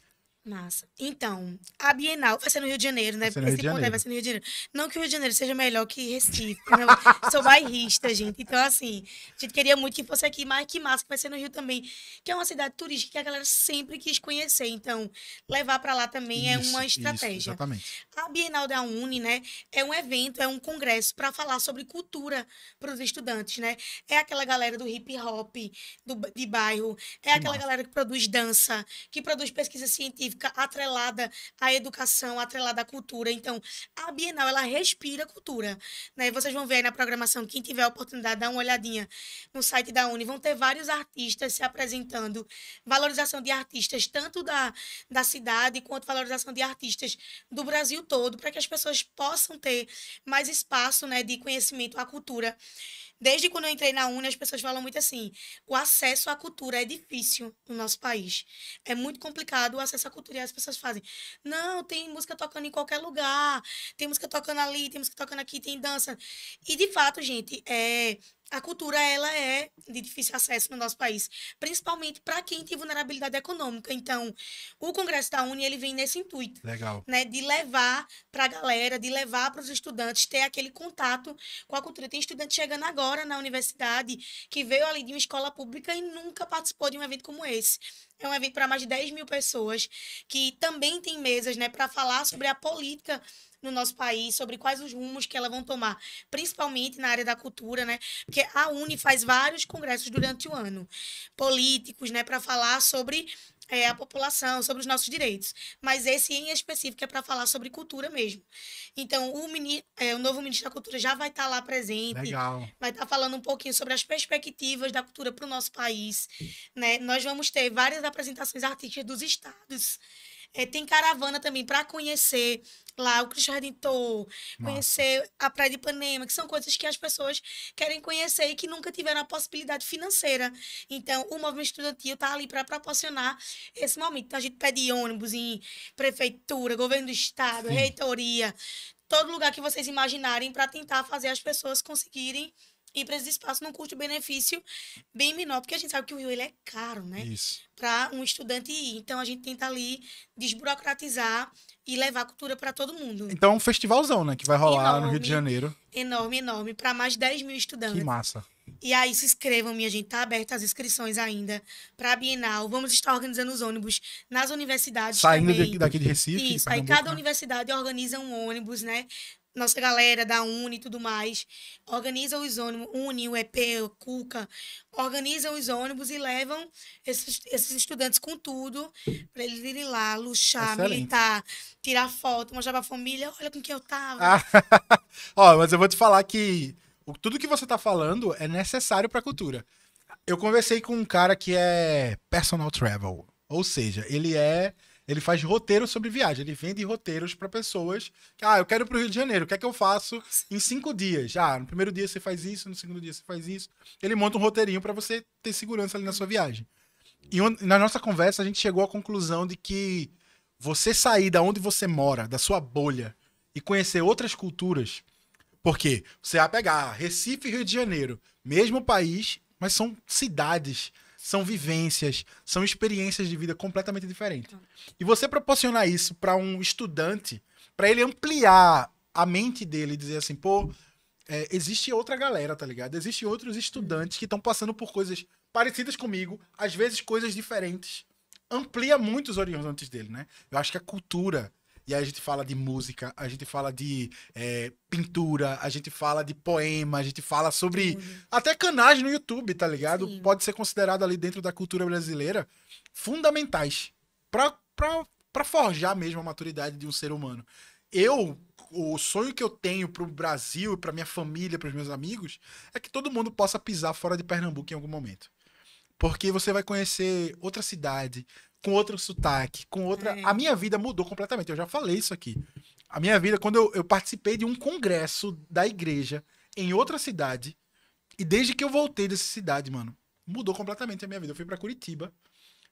Massa. Então, a Bienal vai ser no Rio de Janeiro, né? No Rio ponto Janeiro. vai ser no Rio de Janeiro. Não que o Rio de Janeiro seja melhor que Recife. Não. Sou bairrista, gente. Então, assim, a gente queria muito que fosse aqui, mas que massa que vai ser no Rio também, que é uma cidade turística que a galera sempre quis conhecer. Então, levar pra lá também é Isso, uma isso, estratégia. exatamente. A Bienal da Uni, né, é um evento, é um congresso para falar sobre cultura para os estudantes, né? É aquela galera do hip hop, do, de bairro, é aquela massa. galera que produz dança, que produz pesquisa científica atrelada à educação, atrelada à cultura. Então, a Bienal, ela respira cultura, né? Vocês vão ver aí na programação, quem tiver a oportunidade, dá uma olhadinha no site da Uni, vão ter vários artistas se apresentando, valorização de artistas, tanto da, da cidade quanto valorização de artistas do Brasil todo, para que as pessoas possam ter mais espaço né, de conhecimento à cultura. Desde quando eu entrei na Uni, as pessoas falam muito assim: o acesso à cultura é difícil no nosso país. É muito complicado o acesso à cultura. E as pessoas fazem: não, tem música tocando em qualquer lugar, tem música tocando ali, tem música tocando aqui, tem dança. E de fato, gente, é, a cultura ela é de difícil acesso no nosso país, principalmente para quem tem vulnerabilidade econômica. Então, o Congresso da Uni ele vem nesse intuito Legal. né, de levar para a galera, de levar para os estudantes ter aquele contato com a cultura. Tem estudante chegando agora na universidade que veio ali de uma escola pública e nunca participou de um evento como esse. É um evento para mais de 10 mil pessoas que também tem mesas né, para falar sobre a política no nosso país, sobre quais os rumos que elas vão tomar, principalmente na área da cultura, né? Porque a Uni faz vários congressos durante o ano, políticos, né, para falar sobre é, a população, sobre os nossos direitos. Mas esse em específico é para falar sobre cultura mesmo. Então, o, mini, é, o novo ministro da Cultura já vai estar lá presente, Legal. vai estar falando um pouquinho sobre as perspectivas da cultura para o nosso país. Né? Nós vamos ter várias apresentações artísticas dos estados. É, tem caravana também para conhecer lá o Cristo Redentor, conhecer a Praia de Ipanema, que são coisas que as pessoas querem conhecer e que nunca tiveram a possibilidade financeira. Então, o movimento estudantil está ali para proporcionar esse momento. Então, a gente pede ônibus em prefeitura, governo do estado, Sim. reitoria, todo lugar que vocês imaginarem para tentar fazer as pessoas conseguirem ir para esse espaço num custo-benefício bem menor, porque a gente sabe que o Rio ele é caro, né? Isso. para um estudante ir. Então a gente tenta ali desburocratizar e levar a cultura para todo mundo. Então, é um festivalzão, né? Que vai rolar no Rio de Enorme. Janeiro. Enorme, enorme, para mais de 10 mil Que estudantes. massa. E aí se inscrevam, minha gente, tá aberta as inscrições ainda para a Bienal. Vamos estar organizando os ônibus nas universidades Saindo também. daqui de Recife. Isso, aí cada né? universidade organiza um ônibus, né? Nossa galera da Uni e tudo mais, organiza os ônibus, Uni, o EP, o Cuca, organizam os ônibus e levam esses, esses estudantes com tudo para eles irem lá, luxar, Excelente. militar, tirar foto, mostrar pra família, olha com quem eu tava. Ah, Ó, mas eu vou te falar que tudo que você tá falando é necessário pra cultura. Eu conversei com um cara que é personal travel, ou seja, ele é, ele faz roteiro sobre viagem, ele vende roteiros pra pessoas que, ah, eu quero ir pro Rio de Janeiro, o que é que eu faço em cinco dias? Ah, no primeiro dia você faz isso, no segundo dia você faz isso. Ele monta um roteirinho pra você ter segurança ali na sua viagem. E na nossa conversa a gente chegou à conclusão de que você sair da onde você mora, da sua bolha, e conhecer outras culturas. Porque você vai pegar Recife e Rio de Janeiro, mesmo país, mas são cidades, são vivências, são experiências de vida completamente diferentes. E você proporcionar isso para um estudante, para ele ampliar a mente dele e dizer assim, pô, é, existe outra galera, tá ligado? Existem outros estudantes que estão passando por coisas parecidas comigo, às vezes coisas diferentes. Amplia muito os horizontes dele, né? Eu acho que a cultura, e aí a gente fala de música, a gente fala de é, pintura, a gente fala de poema, a gente fala sobre até canais no YouTube, tá ligado? Sim. Pode ser considerado ali dentro da cultura brasileira fundamentais pra, pra, pra forjar mesmo a maturidade de um ser humano. Eu, o sonho que eu tenho pro Brasil, pra minha família, pros meus amigos, é que todo mundo possa pisar fora de Pernambuco em algum momento. Porque você vai conhecer outra cidade, com outro sotaque, com outra. É. A minha vida mudou completamente. Eu já falei isso aqui. A minha vida, quando eu, eu participei de um congresso da igreja em outra cidade, e desde que eu voltei dessa cidade, mano, mudou completamente a minha vida. Eu fui pra Curitiba.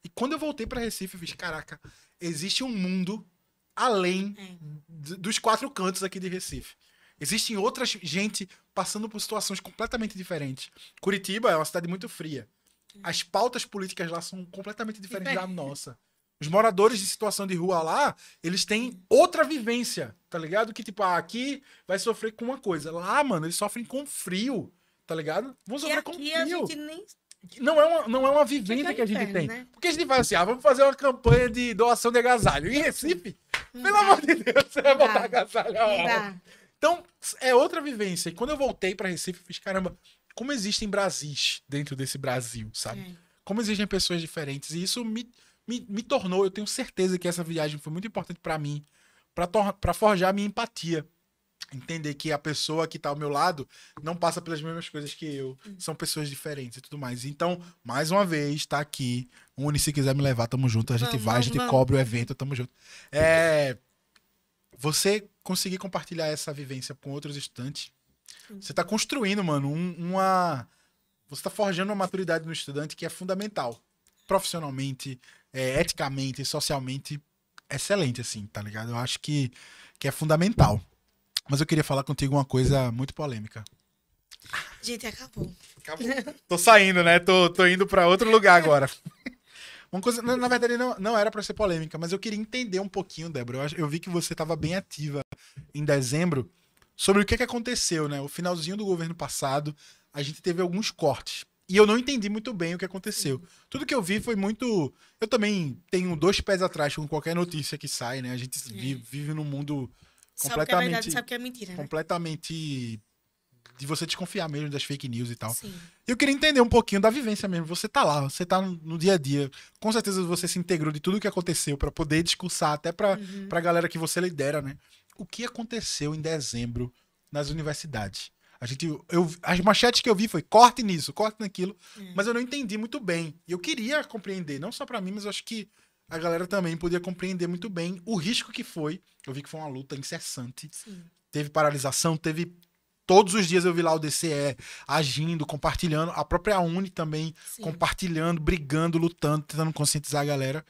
E quando eu voltei pra Recife, eu fiz, caraca, existe um mundo além É. dos quatro cantos aqui de Recife. Existem outras gente passando por situações completamente diferentes. Curitiba é uma cidade muito fria. As pautas políticas lá são completamente diferentes da nossa. Os moradores de situação de rua lá, eles têm outra vivência, tá ligado? Que, tipo, ah, aqui vai sofrer com uma coisa. Lá, mano, eles sofrem com frio, tá ligado? Vão sofrer com frio. A gente nem não é uma, não é uma vivência que a gente tem. Né? Porque a gente fala assim, ah, vamos fazer uma campanha de doação de agasalho. Em Recife, não pelo dá. amor de Deus, você vai botar agasalho. Então, é outra vivência. E quando eu voltei para Recife, eu fiz, caramba, como existem Brasis dentro desse Brasil, sabe? É. Como existem pessoas diferentes. E isso me, me, me tornou, eu tenho certeza que essa viagem foi muito importante para mim, para forjar a minha empatia entender que a pessoa que está ao meu lado não passa pelas mesmas coisas que eu, uhum. são pessoas diferentes e tudo mais. Então, mais uma vez, está aqui. Uni, se quiser me levar, tamo junto. A gente vamos, vai, a gente vamos. cobre o evento, tamo junto. É, você conseguir compartilhar essa vivência com outros estudantes, você está construindo, mano, um, uma. Você está forjando uma maturidade no estudante que é fundamental. Profissionalmente, é, eticamente, socialmente, excelente, assim, tá ligado? Eu acho que, que é fundamental. Mas eu queria falar contigo uma coisa muito polêmica. Gente, acabou. Acabou. tô saindo, né? Tô, tô indo para outro lugar agora. Uma coisa, na, na verdade, não, não era para ser polêmica, mas eu queria entender um pouquinho, Débora. Eu, eu vi que você estava bem ativa em dezembro sobre o que, que aconteceu, né? O finalzinho do governo passado, a gente teve alguns cortes. E eu não entendi muito bem o que aconteceu. Tudo que eu vi foi muito. Eu também tenho dois pés atrás com qualquer notícia que sai, né? A gente vive, vive num mundo completamente. Sabe que é verdade, sabe que é mentira. Né? Completamente de você desconfiar mesmo das fake news e tal. Sim. Eu queria entender um pouquinho da vivência mesmo. Você tá lá, você tá no dia a dia. Com certeza você se integrou de tudo o que aconteceu para poder discursar até para uhum. pra galera que você lidera, né? O que aconteceu em dezembro nas universidades? A gente, eu, as manchetes que eu vi foi corte nisso, corte naquilo, uhum. mas eu não entendi muito bem. E eu queria compreender, não só para mim, mas eu acho que a galera também podia compreender muito bem o risco que foi. Eu vi que foi uma luta incessante. Sim. Teve paralisação, teve. Todos os dias eu vi lá o DCE agindo, compartilhando, a própria Uni também Sim. compartilhando, brigando, lutando, tentando conscientizar a galera.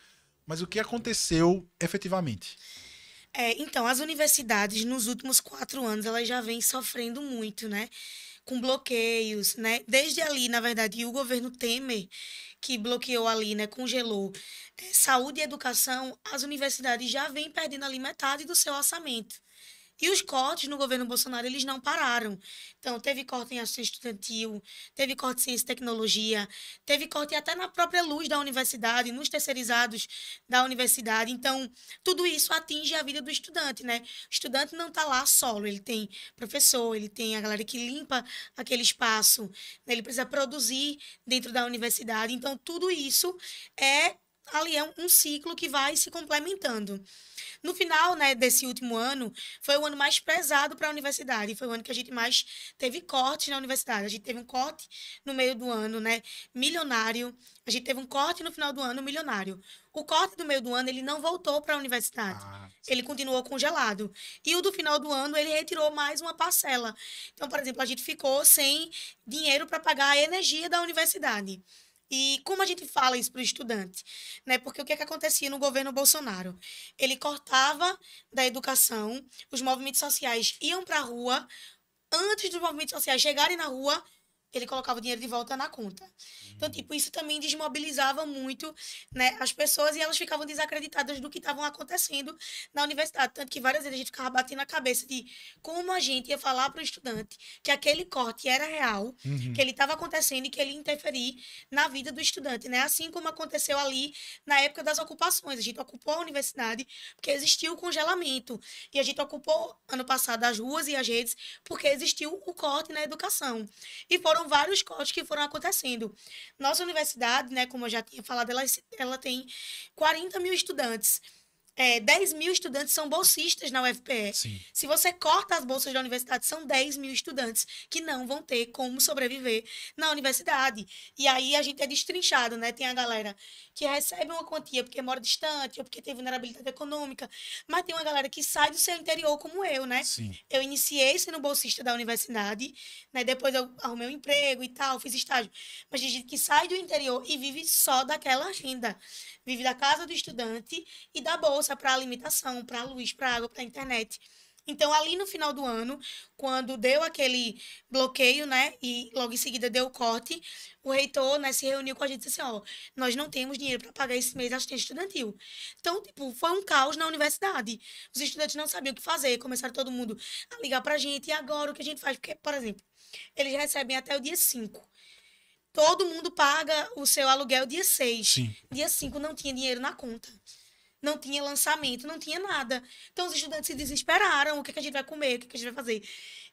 Mas o que aconteceu efetivamente? É, então, as universidades, nos últimos quatro anos, elas já vêm sofrendo muito, né? Com bloqueios, né? Desde ali, na verdade, o governo Temer, que bloqueou ali, né, congelou é, saúde e educação, as universidades já vêm perdendo ali metade do seu orçamento. E os cortes no governo Bolsonaro, eles não pararam. Então, teve corte em assistência estudantil, teve corte em ciência e tecnologia, teve corte até na própria luz da universidade, nos terceirizados da universidade. Então, tudo isso atinge a vida do estudante, né? O estudante não está lá solo, ele tem professor, ele tem a galera que limpa aquele espaço, né? ele precisa produzir dentro da universidade. Então, tudo isso é ali é um ciclo que vai se complementando. No final né, desse último ano, foi o ano mais pesado para a universidade. Foi o ano que a gente mais teve corte na universidade. A gente teve um corte no meio do ano, né? Milionário. A gente teve um corte no final do ano, milionário. O corte do meio do ano, ele não voltou para a universidade. Ah, ele continuou congelado. E o do final do ano, ele retirou mais uma parcela. Então, por exemplo, a gente ficou sem dinheiro para pagar a energia da universidade. E como a gente fala isso para o estudante? Né? Porque o que, é que acontecia no governo Bolsonaro? Ele cortava da educação, os movimentos sociais iam para a rua, antes dos movimentos sociais chegarem na rua, ele colocava o dinheiro de volta na conta. Então, uhum. tipo, isso também desmobilizava muito né, as pessoas e elas ficavam desacreditadas do que estavam acontecendo na universidade. Tanto que várias vezes a gente ficava batendo na cabeça de como a gente ia falar para o estudante que aquele corte era real, uhum. que ele estava acontecendo e que ele ia interferir na vida do estudante. Né? Assim como aconteceu ali na época das ocupações. A gente ocupou a universidade porque existiu o congelamento. E a gente ocupou, ano passado, as ruas e as redes porque existiu o corte na educação. E foram foram vários cortes que foram acontecendo. Nossa universidade, né, como eu já tinha falado, ela, ela tem 40 mil estudantes é, 10 mil estudantes são bolsistas na UFPE. Sim. Se você corta as bolsas da universidade, são 10 mil estudantes que não vão ter como sobreviver na universidade. E aí a gente é destrinchado, né? Tem a galera que recebe uma quantia porque mora distante ou porque tem vulnerabilidade econômica, mas tem uma galera que sai do seu interior como eu, né? Sim. Eu iniciei sendo bolsista da universidade, né? Depois eu arrumei um emprego e tal, fiz estágio. Mas tem gente que sai do interior e vive só daquela renda vive da casa do estudante e da bolsa para alimentação, para luz, para água, para internet. Então, ali no final do ano, quando deu aquele bloqueio, né, e logo em seguida deu o corte, o reitor, né, se reuniu com a gente e disse assim, ó, nós não temos dinheiro para pagar esse mês assistente estudantil. Então, tipo, foi um caos na universidade. Os estudantes não sabiam o que fazer, começaram todo mundo a ligar pra gente, e agora o que a gente faz? Porque, por exemplo, eles recebem até o dia 5. Todo mundo paga o seu aluguel dia 6. Sim. Dia 5 não tinha dinheiro na conta não tinha lançamento, não tinha nada. Então os estudantes se desesperaram, o que, é que a gente vai comer, o que, é que a gente vai fazer.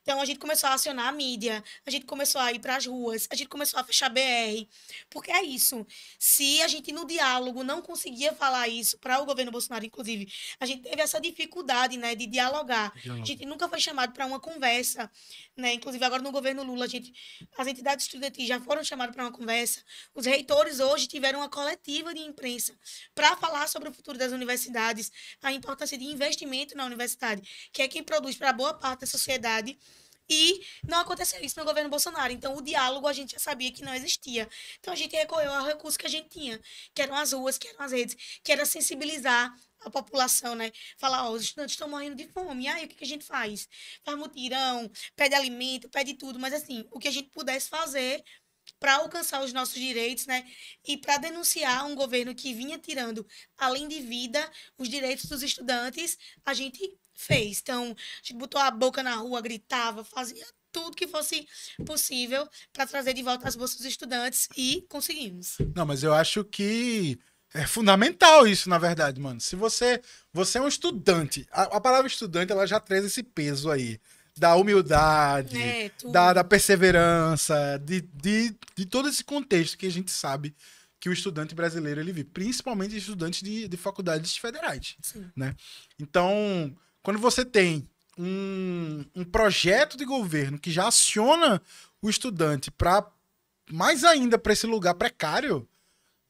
Então a gente começou a acionar a mídia, a gente começou a ir para as ruas, a gente começou a fechar BR, porque é isso. Se a gente no diálogo não conseguia falar isso para o governo Bolsonaro, inclusive, a gente teve essa dificuldade, né, de dialogar. A gente nunca foi chamado para uma conversa, né? Inclusive agora no governo Lula, a gente, as entidades estudantis já foram chamadas para uma conversa. Os reitores hoje tiveram uma coletiva de imprensa para falar sobre o futuro das universidades, a importância de investimento na universidade, que é quem produz para boa parte da sociedade e não aconteceu isso no governo Bolsonaro. Então, o diálogo a gente já sabia que não existia. Então, a gente recorreu ao recurso que a gente tinha, que eram as ruas, que eram as redes, que era sensibilizar a população, né? Falar, ó, os estudantes estão morrendo de fome. Aí, o que, que a gente faz? Faz mutirão, pede alimento, pede tudo. Mas, assim, o que a gente pudesse fazer para alcançar os nossos direitos, né? E para denunciar um governo que vinha tirando, além de vida, os direitos dos estudantes, a gente fez. Então, a gente botou a boca na rua, gritava, fazia tudo que fosse possível para trazer de volta as bolsas dos estudantes e conseguimos. Não, mas eu acho que é fundamental isso, na verdade, mano. Se você você é um estudante, a, a palavra estudante ela já traz esse peso aí da humildade, É, da, da perseverança, de, de, de todo esse contexto que a gente sabe que o estudante brasileiro ele vive, principalmente estudantes de, de faculdades federais, Sim. né? Então, quando você tem um, um projeto de governo que já aciona o estudante para mais ainda para esse lugar precário,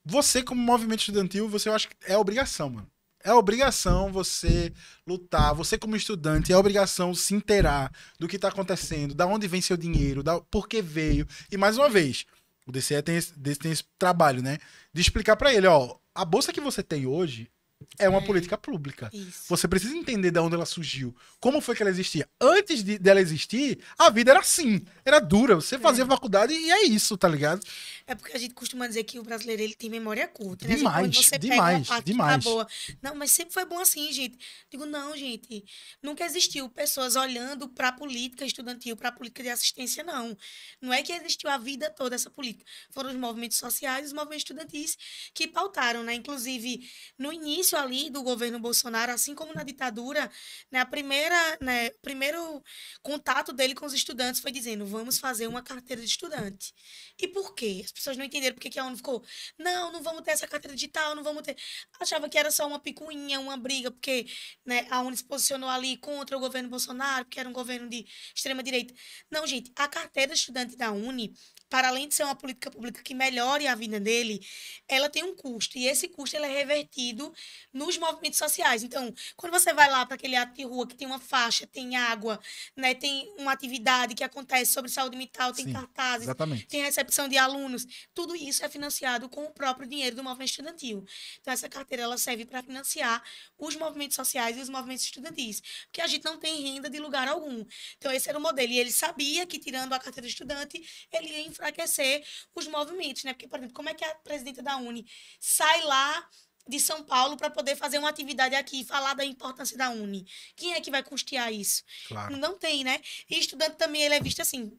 você como movimento estudantil, você eu acho que é obrigação, mano. É obrigação você lutar, você como estudante, é obrigação se inteirar do que está acontecendo, da onde vem seu dinheiro, da por que veio. E mais uma vez, o DCE tem esse, tem esse trabalho, né? De explicar para ele, ó, a bolsa que você tem hoje é uma É. política pública. Isso. Você precisa entender de onde ela surgiu. Como foi que ela existia? Antes de, dela existir, a vida era assim. Era dura. Você fazia faculdade e é isso, tá ligado? É porque a gente costuma dizer que o brasileiro ele tem memória curta. Né? Demais, pega demais, demais. Tá boa. Não, mas sempre foi bom assim, gente. Digo, não, gente. Nunca existiu pessoas olhando para a política estudantil, para a política de assistência, não. Não é que existiu a vida toda essa política. Foram os movimentos sociais, os movimentos estudantis que pautaram, né? Inclusive, no início ali do governo Bolsonaro, assim como na ditadura, né, a primeira, né, primeiro contato dele com os estudantes foi dizendo: vamos fazer uma carteira de estudante. E por quê? As pessoas não entenderam porque que a ONU ficou, não, não vamos ter essa carteira digital, não vamos ter. Achava que era só uma picuinha, uma briga, porque né, a ONU se posicionou ali contra o governo Bolsonaro, porque era um governo de extrema-direita. Não, gente, a carteira de estudante da Uni, para além de ser uma política pública que melhore a vida dele, ela tem um custo. E esse custo é revertido nos movimentos sociais. Então, quando você vai lá para aquele ato de rua que tem uma faixa, tem água, né, tem uma atividade que acontece sobre saúde mental, tem Sim, cartazes, Exatamente. tem recepção de alunos, tudo isso é financiado com o próprio dinheiro do movimento estudantil. Então, essa carteira ela serve para financiar os movimentos sociais e os movimentos estudantis, porque a gente não tem renda de lugar algum. Então, esse era o modelo. E ele sabia que, tirando a carteira de estudante, ele ia enfraquecer os movimentos, né? Porque, por exemplo, como é que a presidenta da Uni sai lá de São Paulo para poder fazer uma atividade aqui, falar da importância da Uni? Quem é que vai custear isso? Claro. Não tem, né? E estudante também ele é visto assim,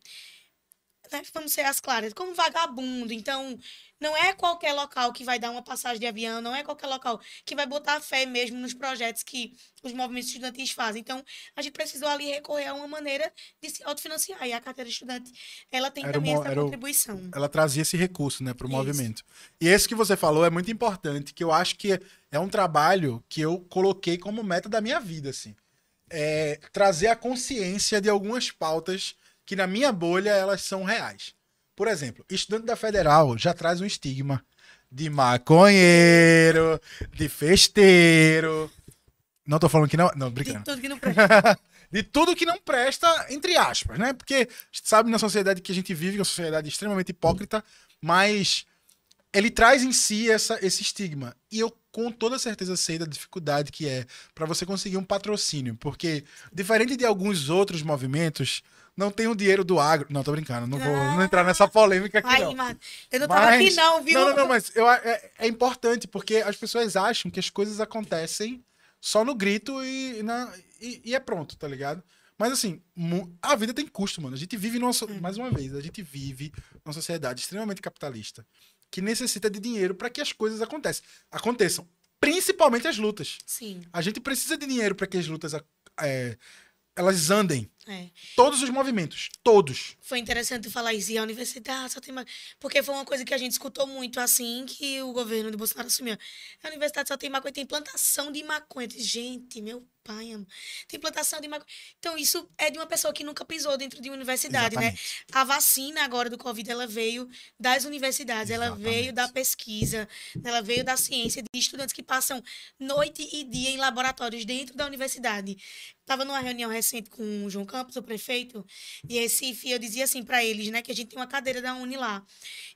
né? Vamos ser as claras, como vagabundo. Então, não é qualquer local que vai dar uma passagem de avião, não é qualquer local que vai botar fé mesmo nos projetos que os movimentos estudantis fazem. Então, a gente precisou ali recorrer a uma maneira de se autofinanciar. E a carteira de estudante, ela tem Era também uma- essa era o- contribuição. Ela trazia esse recurso, né, pro Isso. movimento. E esse que você falou é muito importante, que eu acho que é um trabalho que eu coloquei como meta da minha vida, assim. É trazer a consciência de algumas pautas que na minha bolha elas são reais. Por exemplo, estudante da federal já traz um estigma de maconheiro, de festeiro. Não tô falando que não, não, De brincando. tudo que não presta. de tudo que não presta, entre aspas, né? Porque a gente sabe na sociedade que a gente vive, que é uma sociedade extremamente hipócrita, mas ele traz em si essa, esse estigma. E eu com toda certeza sei da dificuldade que é para você conseguir um patrocínio, porque diferente de alguns outros movimentos, não tem o dinheiro do agro. Não, tô brincando, não vou não entrar nessa polêmica aqui. Ai, não. Eu não tava mas, aqui, não, viu? Não, não, não, mas eu, é, é, importante, porque as pessoas acham que as coisas acontecem só no grito e, na, e, e é pronto, tá ligado? Mas assim, a vida tem custo, mano. A gente vive numa. Hum. Mais uma vez, a gente vive numa sociedade extremamente capitalista que necessita de dinheiro para que as coisas aconteçam. aconteçam. Principalmente as lutas. Sim. A gente precisa de dinheiro para que as lutas é, elas andem. É. Todos os movimentos, todos. Foi interessante falar isso. E a universidade só tem. Porque foi uma coisa que a gente escutou muito assim que o governo do Bolsonaro assumiu. A universidade só tem maconha, tem plantação de maconha. Gente, meu pai, amo. Tem plantação de maconha. Então, isso é de uma pessoa que nunca pisou dentro de uma universidade, né? Exatamente. né? A vacina agora do Covid, ela veio das universidades, Exatamente. ela veio da pesquisa, ela veio da ciência, de estudantes que passam noite e dia em laboratórios dentro da universidade. Estava numa reunião recente com o João Campos, o prefeito, de Recife, eu dizia assim para eles, né, que a gente tem uma cadeira da Uni lá.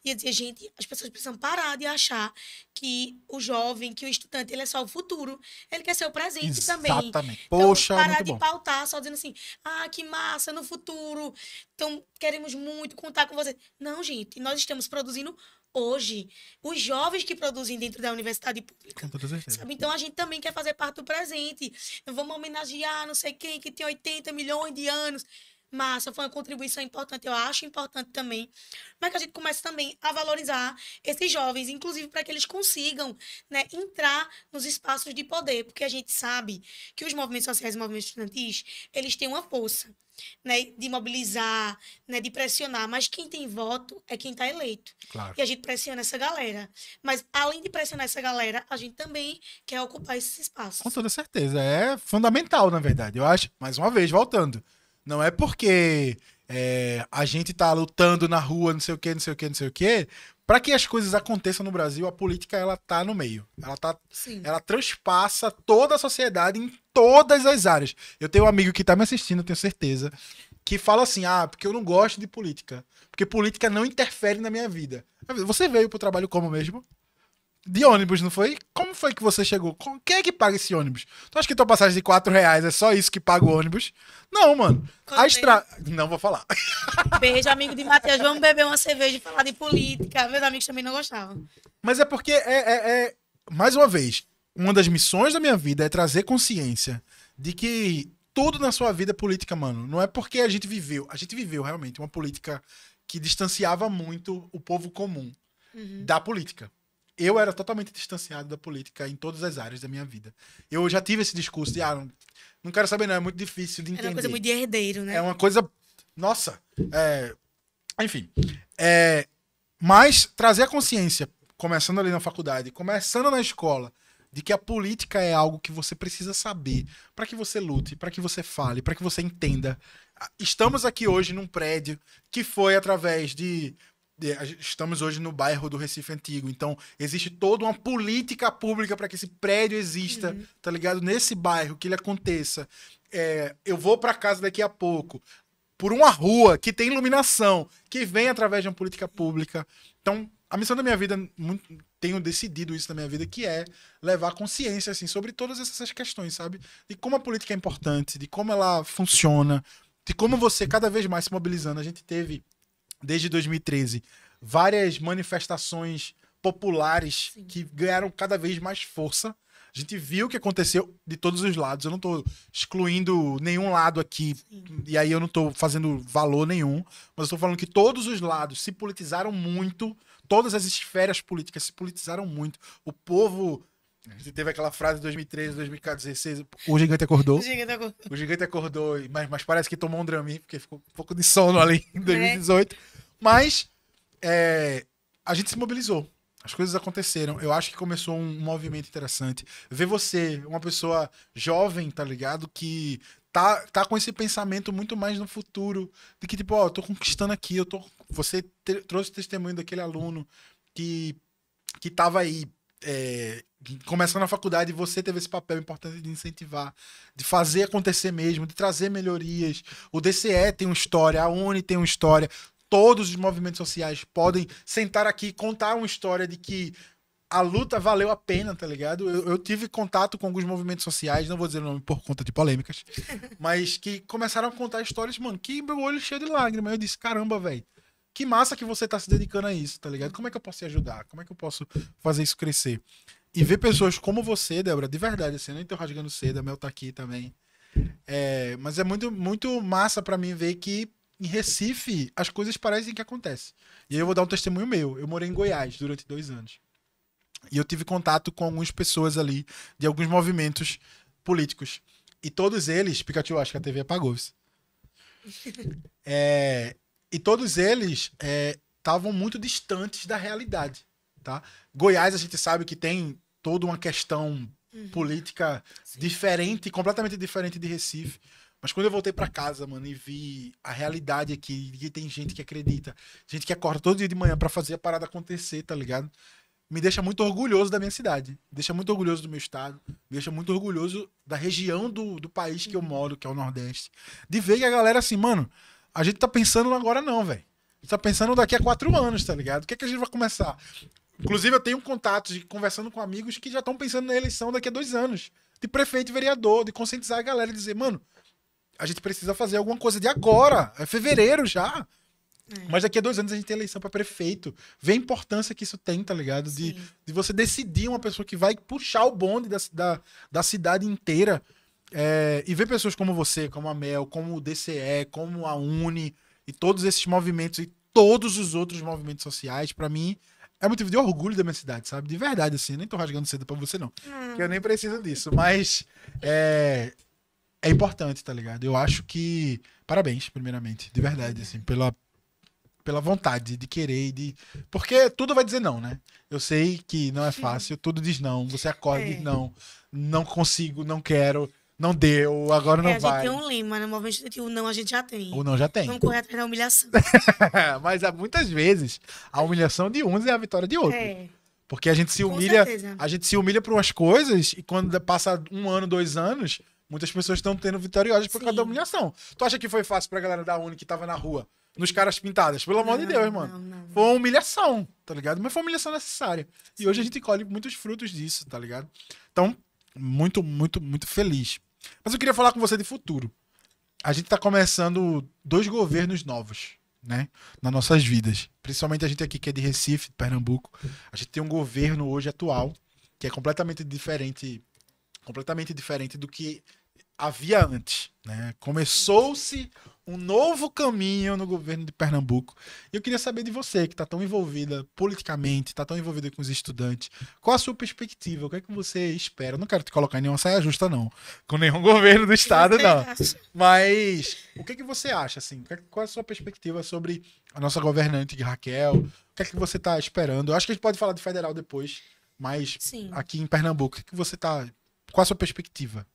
E eu dizia, gente, as pessoas precisam parar de achar que o jovem, que o estudante, ele é só o futuro. Ele quer ser o presente Exatamente. também. Exatamente. Então, Poxa, então, parar de bom. pautar só dizendo assim, ah, que massa, no futuro. Então, queremos muito contar com você. Não, gente, nós estamos produzindo hoje. Os jovens que produzem dentro da universidade pública. Sabe? Então a gente também quer fazer parte do presente. Não vamos homenagear não sei quem que tem 80 milhões de anos. Massa, foi uma contribuição importante, eu acho importante também. Mas que a gente comece também a valorizar esses jovens, inclusive para que eles consigam né, entrar nos espaços de poder, porque a gente sabe que os movimentos sociais e movimentos estudantis, eles têm uma força né, de mobilizar, né, de pressionar, mas quem tem voto é quem está eleito. Claro. E a gente pressiona essa galera. Mas além de pressionar essa galera, a gente também quer ocupar esses espaços. Com toda certeza, é fundamental, na verdade. Eu acho, mais uma vez, voltando, não é porque é, a gente está lutando na rua, não sei o que, não sei o que, não sei o que, para que as coisas aconteçam no Brasil, a política ela tá no meio. Ela tá Sim. ela transpassa toda a sociedade em todas as áreas. Eu tenho um amigo que tá me assistindo, tenho certeza, que fala assim: "Ah, porque eu não gosto de política, porque política não interfere na minha vida". Você veio pro trabalho como mesmo? De ônibus, não foi? Como foi que você chegou? Quem é que paga esse ônibus? Tu acha que tua passagem de 4 reais é só isso que paga o ônibus? Não, mano. a estrada. Não vou falar. Beijo, amigo de Matheus. Vamos beber uma cerveja e falar de política. Meus amigos também não gostavam. Mas é porque é, é, é, mais uma vez, uma das missões da minha vida é trazer consciência de que tudo na sua vida é política, mano. Não é porque a gente viveu. A gente viveu realmente uma política que distanciava muito o povo comum uhum. da política eu era totalmente distanciado da política em todas as áreas da minha vida. Eu já tive esse discurso de, ah, não, não quero saber, não, é muito difícil de entender. É uma coisa muito de herdeiro, né? É uma coisa. Nossa. É... Enfim. É... Mas trazer a consciência, começando ali na faculdade, começando na escola, de que a política é algo que você precisa saber para que você lute, para que você fale, para que você entenda. Estamos aqui hoje num prédio que foi através de estamos hoje no bairro do Recife Antigo, então existe toda uma política pública para que esse prédio exista, uhum. tá ligado? Nesse bairro, que ele aconteça. É, eu vou para casa daqui a pouco, por uma rua que tem iluminação, que vem através de uma política pública. Então, a missão da minha vida, muito, tenho decidido isso na minha vida, que é levar consciência assim sobre todas essas questões, sabe? De como a política é importante, de como ela funciona, de como você cada vez mais se mobilizando. A gente teve desde 2013, várias manifestações populares Sim. que ganharam cada vez mais força. A gente viu o que aconteceu de todos os lados. Eu não estou excluindo nenhum lado aqui, Sim. e aí eu não estou fazendo valor nenhum, mas eu estou falando que todos os lados se politizaram muito, todas as esferas políticas se politizaram muito. O povo. A gente teve aquela frase de 2013, 2016, o gigante acordou. O gigante acordou. O gigante acordou, mas, mas parece que tomou um Dramin, porque ficou um pouco de sono ali em 2018. É. Mas é, a gente se mobilizou. As coisas aconteceram. Eu acho que começou um movimento interessante. Ver você, uma pessoa jovem, tá ligado? Que tá, tá com esse pensamento muito mais no futuro. De que, tipo, ó, eu tô conquistando aqui. Eu tô... Você trouxe o testemunho daquele aluno que, que tava aí é, começando a faculdade, você teve esse papel importante de incentivar, de fazer acontecer mesmo, de trazer melhorias. O DCE tem uma história, a Uni tem uma história, todos os movimentos sociais podem sentar aqui e contar uma história de que a luta valeu a pena, tá ligado? Eu, eu, tive contato com alguns movimentos sociais, não vou dizer o nome por conta de polêmicas, mas que começaram a contar histórias, mano, que meu olho cheio de lágrimas. Eu disse, caramba, velho, que massa que você tá se dedicando a isso, tá ligado? Como é que eu posso te ajudar? Como é que eu posso fazer isso crescer? E ver pessoas como você, Débora, de verdade, assim, eu nem tô rasgando cedo, a Mel tá aqui também. É, mas é muito, muito massa para mim ver que em Recife as coisas parecem que acontecem. E aí eu vou dar um testemunho meu. Eu morei em Goiás durante dois anos. E eu tive contato com algumas pessoas ali, de alguns movimentos políticos. E todos eles, Pikachu, acho que a TV apagou isso. É, e todos eles estavam é, muito distantes da realidade. Tá? Goiás, a gente sabe que tem toda uma questão uhum. política Sim. diferente, completamente diferente de Recife. Mas quando eu voltei para casa, mano, e vi a realidade aqui, que tem gente que acredita, gente que acorda todo dia de manhã para fazer a parada acontecer, tá ligado? me deixa muito orgulhoso da minha cidade, me deixa muito orgulhoso do meu estado, me deixa muito orgulhoso da região do, do país que eu moro, que é o Nordeste. De ver que a galera assim, mano, a gente tá pensando agora não, velho. A gente tá pensando daqui a quatro anos, tá ligado? O que é que a gente vai começar? Inclusive, eu tenho contatos de conversando com amigos que já estão pensando na eleição daqui a dois anos. De prefeito e vereador, de conscientizar a galera e dizer, mano, a gente precisa fazer alguma coisa de agora. É fevereiro já. É. Mas daqui a dois anos a gente tem eleição para prefeito. Vê a importância que isso tem, tá ligado? De, de você decidir uma pessoa que vai puxar o bonde da, da, da cidade inteira. É, e ver pessoas como você, como a Mel, como o DCE, como a Uni, e todos esses movimentos e todos os outros movimentos sociais, para mim, é motivo de orgulho da minha cidade, sabe? De verdade, assim. Nem tô rasgando cedo pra você, não. Hum. Que eu nem preciso disso. Mas é, é importante, tá ligado? Eu acho que. Parabéns, primeiramente. De verdade, assim, pela, pela vontade de querer e de. Porque tudo vai dizer não, né? Eu sei que não é fácil, tudo diz não. Você acorda é. e diz não, não consigo, não quero, não deu, agora não é, vai. A gente tem um lema, no movimento estudantil, o não a gente já tem. O não já tem. Vamos correr atrás da humilhação. Mas há muitas vezes a humilhação de uns é a vitória de outros. É. Porque a gente se humilha, a gente se humilha por umas coisas e quando passa um ano, dois anos, muitas pessoas estão tendo vitoriosas por Sim. causa da humilhação. Tu acha que foi fácil pra galera da Uni que tava na rua? nos caras pintadas. Pelo amor de Deus, mano. Não, não, foi uma humilhação, tá ligado? Mas foi uma humilhação necessária. E hoje a gente colhe muitos frutos disso, tá ligado? Então, muito, muito, muito feliz. Mas eu queria falar com você de futuro. A gente tá começando dois governos novos, né? Nas nossas vidas. Principalmente a gente aqui que é de Recife, de Pernambuco. A gente tem um governo hoje atual que é completamente diferente completamente diferente do que havia antes. Né? Começou-se um novo caminho no governo de Pernambuco. E eu queria saber de você, que está tão envolvida politicamente, está tão envolvida com os estudantes. Qual a sua perspectiva? O que é que você espera? Eu não quero te colocar em nenhuma saia justa, não. Com nenhum governo do Estado, não. Mas o que é que você acha, assim? É qual é a sua perspectiva sobre a nossa governante Raquel? O que é que você está esperando? Eu acho que a gente pode falar de federal depois, mas Sim. aqui em Pernambuco, o que, é que você está... Qual a sua perspectiva?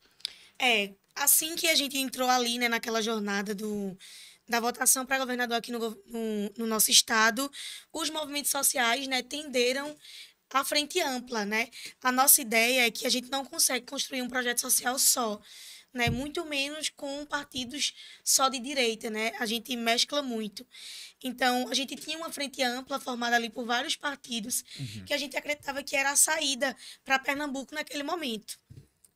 É, assim que a gente entrou ali, né, naquela jornada do, da votação para governador aqui no, no, no, nosso estado, os movimentos sociais, né, tenderam à frente ampla, né? A nossa ideia é que a gente não consegue construir um projeto social só, né? Muito menos com partidos só de direita, né? A gente mescla muito. Então, a gente tinha uma frente ampla formada ali por vários partidos uhum. que a gente acreditava que era a saída para Pernambuco naquele momento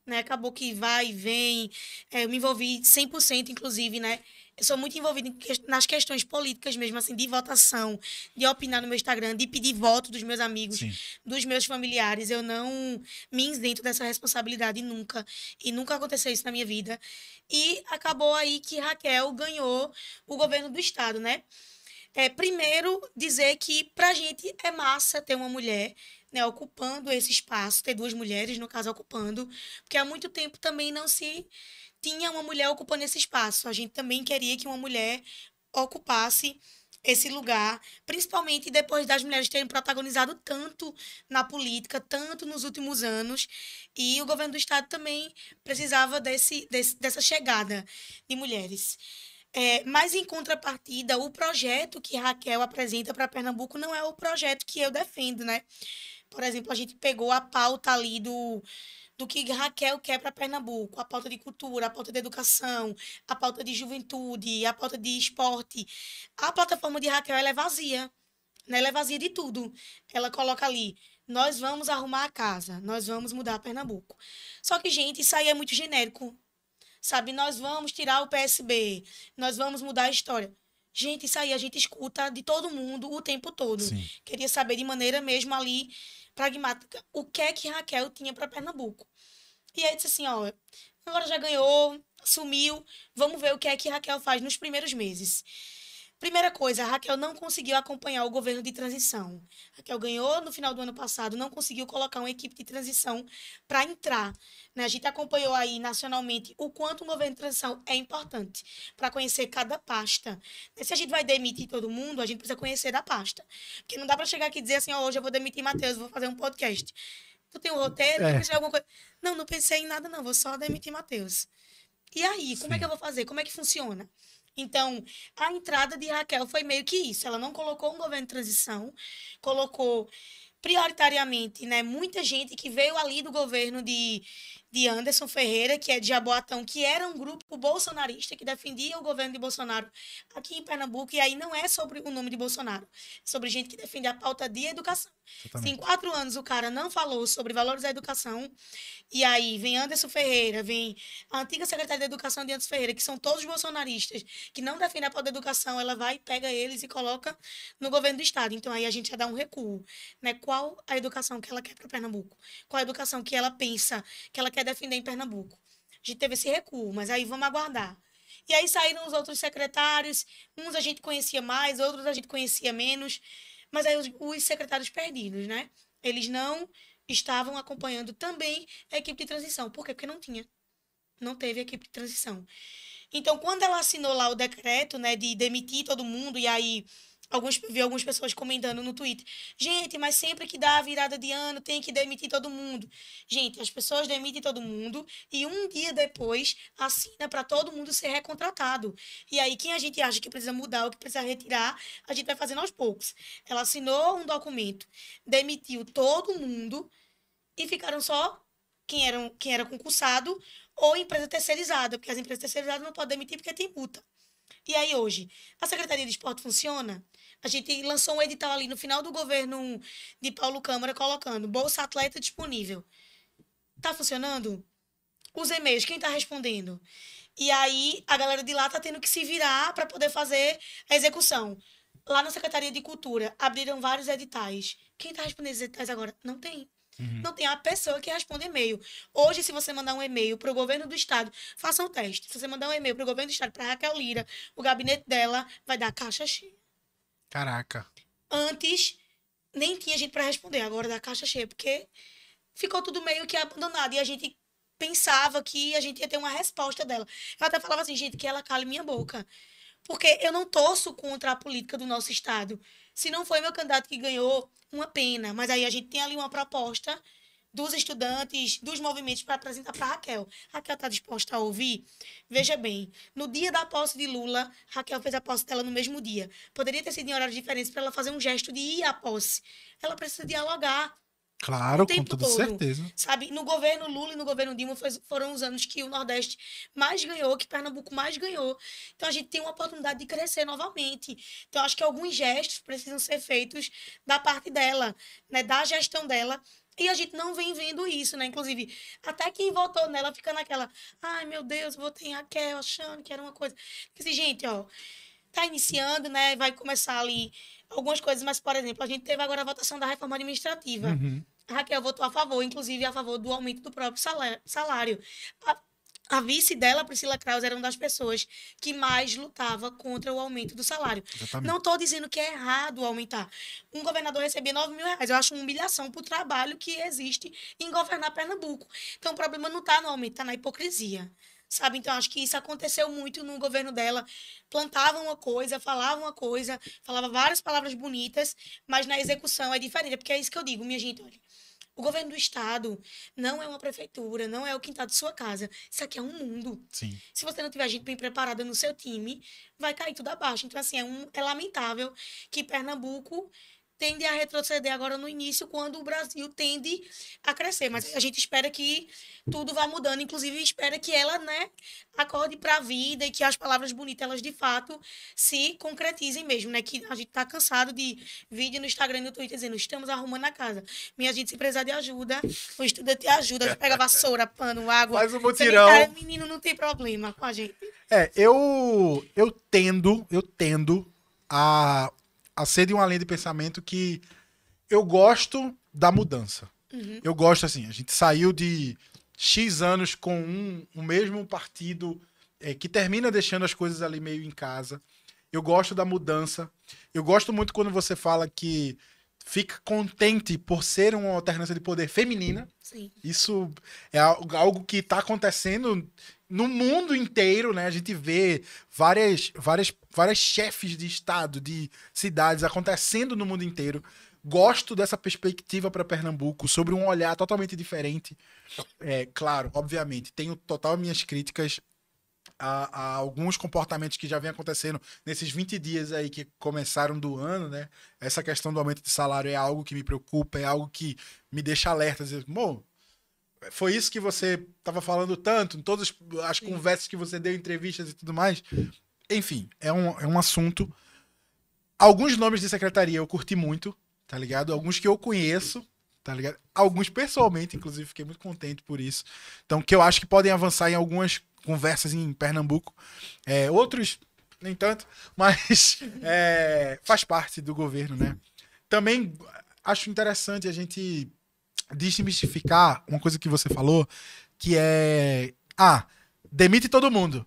né? Acabou que vai e vem. É, eu me envolvi 100%, inclusive, né? Eu sou muito envolvida nas questões políticas mesmo, assim, de votação, de opinar no meu Instagram, de pedir voto dos meus amigos, Sim. dos meus familiares. Eu não me isento dessa responsabilidade nunca. E nunca aconteceu isso na minha vida. E acabou aí que Raquel ganhou o governo do estado, né? É, primeiro, dizer que pra gente é massa ter uma mulher né, ocupando esse espaço, ter duas mulheres, no caso, ocupando, porque há muito tempo também não se tinha uma mulher ocupando esse espaço. A gente também queria que uma mulher ocupasse esse lugar, principalmente depois das mulheres terem protagonizado tanto na política, tanto nos últimos anos, e o governo do estado também precisava desse, desse dessa chegada de mulheres. É, mas, em contrapartida, o projeto que Raquel apresenta para Pernambuco não é o projeto que eu defendo, né? Por exemplo, a gente pegou a pauta ali do, do que Raquel quer para Pernambuco, a pauta de cultura, a pauta de educação, a pauta de juventude, a pauta de esporte. A plataforma de Raquel é vazia, né? Ela é vazia de tudo. Ela coloca ali nós vamos arrumar a casa, nós vamos mudar Pernambuco. Só que, gente, isso aí é muito genérico. Sabe, nós vamos tirar o PSB, nós vamos mudar a história. Gente, isso aí a gente escuta de todo mundo o tempo todo. Sim. Queria saber de maneira mesmo ali pragmática o que é que Raquel tinha para Pernambuco. E aí disse assim, ó, agora já ganhou, sumiu, vamos ver o que é que Raquel faz nos primeiros meses. Primeira coisa, a Raquel não conseguiu acompanhar o governo de transição. A Raquel ganhou no final do ano passado, não conseguiu colocar uma equipe de transição para entrar. Né? A gente acompanhou aí nacionalmente o quanto o governo de transição é importante para conhecer cada pasta. Se a gente vai demitir todo mundo, a gente precisa conhecer da pasta. Porque não dá para chegar aqui e dizer assim, oh, hoje eu vou demitir Matheus, vou fazer um podcast. Tu tem um roteiro? É. Tu alguma coisa? Não, não pensei em nada, não. Vou só demitir Matheus. E aí, como Sim. é que eu vou fazer? Como é que funciona? Então, a entrada de Raquel foi meio que isso. Ela não colocou um governo de transição, colocou prioritariamente, né, muita gente que veio ali do governo de, de Anderson Ferreira, que é de Jaboatão, que era um grupo bolsonarista que defendia o governo de Bolsonaro aqui em Pernambuco, e aí não é sobre o nome de Bolsonaro, é sobre gente que defende a pauta de educação. Se em quatro anos o cara não falou sobre valores da educação, e aí vem Anderson Ferreira, vem a antiga secretária de Educação de Anderson Ferreira, que são todos bolsonaristas, que não defendem a pauta da educação, ela vai, pega eles e coloca no governo do Estado. Então aí a gente já dá um recuo. Né? Qual a educação que ela quer para Pernambuco? Qual a educação que ela pensa que ela quer defender em Pernambuco? A gente teve esse recuo, mas aí vamos aguardar. E aí saíram os outros secretários, uns a gente conhecia mais, outros a gente conhecia menos, mas aí os, os secretários perdidos, né? Eles não estavam acompanhando também a equipe de transição. Por quê? Porque não tinha. Não teve equipe de transição. Então, quando ela assinou lá o decreto, né, de demitir todo mundo, e aí Alguns, vi algumas pessoas comentando no Twitter. Gente, mas sempre que dá a virada de ano tem que demitir todo mundo. Gente, as pessoas demitem todo mundo e um dia depois assina para todo mundo ser recontratado. E aí, quem a gente acha que precisa mudar ou que precisa retirar, a gente vai fazendo aos poucos. Ela assinou um documento, demitiu todo mundo e ficaram só quem, eram, quem era concursado ou empresa terceirizada, porque as empresas terceirizadas não podem demitir porque tem multa. E aí hoje, a Secretaria de Esporte funciona? A gente lançou um edital ali no final do governo de Paulo Câmara colocando Bolsa Atleta disponível. Tá funcionando? Os e-mails, quem tá respondendo? E aí a galera de lá tá tendo que se virar para poder fazer a execução. Lá na Secretaria de Cultura abriram vários editais. Quem tá respondendo esses editais agora? Não tem. Uhum. Não tem a pessoa que responde e-mail. Hoje, se você mandar um e-mail para o governo do estado, faça um teste. Se você mandar um e-mail para o governo do estado, para Raquel Lira, o gabinete dela vai dar caixa cheia. Caraca. Antes, nem tinha gente para responder, agora dá caixa cheia, porque ficou tudo meio que abandonado. E a gente pensava que a gente ia ter uma resposta dela. Eu até falava assim, gente, que ela cale minha boca. Porque eu não torço contra a política do nosso estado. Se não foi meu candidato que ganhou, uma pena. Mas aí a gente tem ali uma proposta dos estudantes, dos movimentos para apresentar para Raquel. Raquel está disposta a ouvir? Veja bem, no dia da posse de Lula, Raquel fez a posse dela no mesmo dia. Poderia ter sido em horários diferentes para ela fazer um gesto de ir à posse. Ela precisa dialogar. Claro, com toda todo, certeza. Sabe, no governo Lula e no governo Dilma foram os anos que o Nordeste mais ganhou, que Pernambuco mais ganhou. Então a gente tem uma oportunidade de crescer novamente. Então acho que alguns gestos precisam ser feitos da parte dela, né, da gestão dela. E a gente não vem vendo isso, né? Inclusive, até quem votou nela fica naquela, ai meu Deus, votei em Raquel, achando que era uma coisa. Porque, assim, gente, ó, tá iniciando, né? Vai começar ali algumas coisas, mas, por exemplo, a gente teve agora a votação da reforma administrativa. Uhum. Raquel votou a favor, inclusive a favor do aumento do próprio salário. A, a vice dela, Priscila Kraus, era uma das pessoas que mais lutava contra o aumento do salário. Exatamente. Não estou dizendo que é errado aumentar. Um governador recebia 9 mil reais. Eu acho uma humilhação para o trabalho que existe em governar Pernambuco. Então, o problema não está no aumento, está na hipocrisia sabe? Então, acho que isso aconteceu muito no governo dela. Plantava uma coisa, falava uma coisa, falava várias palavras bonitas, mas na execução é diferente. Porque é isso que eu digo, minha gente, olha. O governo do estado não é uma prefeitura, não é o quintal de sua casa. Isso aqui é um mundo. Sim. Se você não tiver gente bem preparada no seu time, vai cair tudo abaixo. Então, assim, é, um, é lamentável que Pernambuco tende a retroceder agora no início, quando o Brasil tende a crescer. Mas a gente espera que tudo vá mudando, inclusive espera que ela, né, acorde para a vida e que as palavras bonitas, elas de fato se concretizem mesmo, né? Que a gente tá cansado de vídeo no Instagram e no Twitter dizendo, estamos arrumando a casa. Minha gente, se precisar de ajuda, o estudante ajuda, pega vassoura, pano, água. Faz um mutirão. menino não tem problema com a gente. É, eu, eu tendo, eu tendo a a ser de uma linha de pensamento que eu gosto da mudança. Uhum. Eu gosto assim, a gente saiu de X anos com um, o mesmo partido é, que termina deixando as coisas ali meio em casa. Eu gosto da mudança. Eu gosto muito quando você fala que fica contente por ser uma alternância de poder feminina. Sim. Isso é algo que está acontecendo no mundo inteiro, né? A gente vê várias, várias, várias chefes de estado, de cidades acontecendo no mundo inteiro. Gosto dessa perspectiva para Pernambuco, sobre um olhar totalmente diferente. É, claro, obviamente, tenho total minhas críticas a, a, alguns comportamentos que já vem acontecendo nesses 20 dias aí que começaram do ano, né? Essa questão do aumento de salário é algo que me preocupa, é algo que me deixa alerta. Dizer, foi isso que você estava falando tanto, em todas as Sim. conversas que você deu, entrevistas e tudo mais. Enfim, é um, é um assunto. Alguns nomes de secretaria eu curti muito, tá ligado? Alguns que eu conheço, tá ligado? Alguns pessoalmente, inclusive, fiquei muito contente por isso. Então, que eu acho que podem avançar em algumas conversas em Pernambuco. É, outros, nem tanto, mas é, faz parte do governo, né? Também acho interessante a gente desmistificar uma coisa que você falou, que é. Ah, demite todo mundo.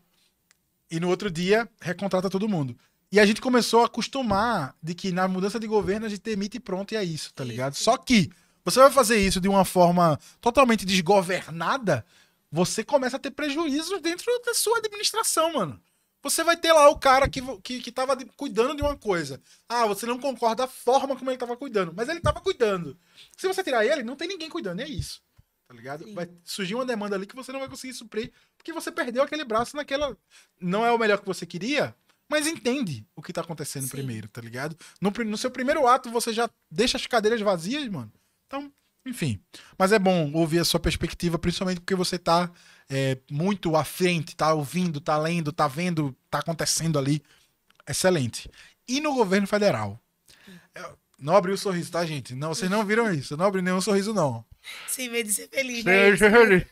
E no outro dia, recontrata todo mundo. E a gente começou a acostumar de que na mudança de governo a gente demite e pronto, e é isso, tá ligado? Isso. Só que você vai fazer isso de uma forma totalmente desgovernada, você começa a ter prejuízos dentro da sua administração, mano. Você vai ter lá o cara que, que, que tava cuidando de uma coisa. Ah, você não concorda da forma como ele tava cuidando, mas ele tava cuidando. Se você tirar ele, não tem ninguém cuidando, é isso. Tá ligado? Sim. Vai surgir uma demanda ali que você não vai conseguir suprir, porque você perdeu aquele braço naquela. Não é o melhor que você queria, mas entende o que tá acontecendo Sim. primeiro, tá ligado? No, no seu primeiro ato, você já deixa as cadeiras vazias, mano. Então, enfim. Mas é bom ouvir a sua perspectiva, principalmente porque você tá é, muito à frente, tá ouvindo, tá lendo, tá vendo, tá acontecendo ali. Excelente. E no governo federal? É, não abriu o sorriso, tá, gente? Não, vocês não viram isso. Não abriu nenhum sorriso, não. Sem medo de ser feliz, né? feliz.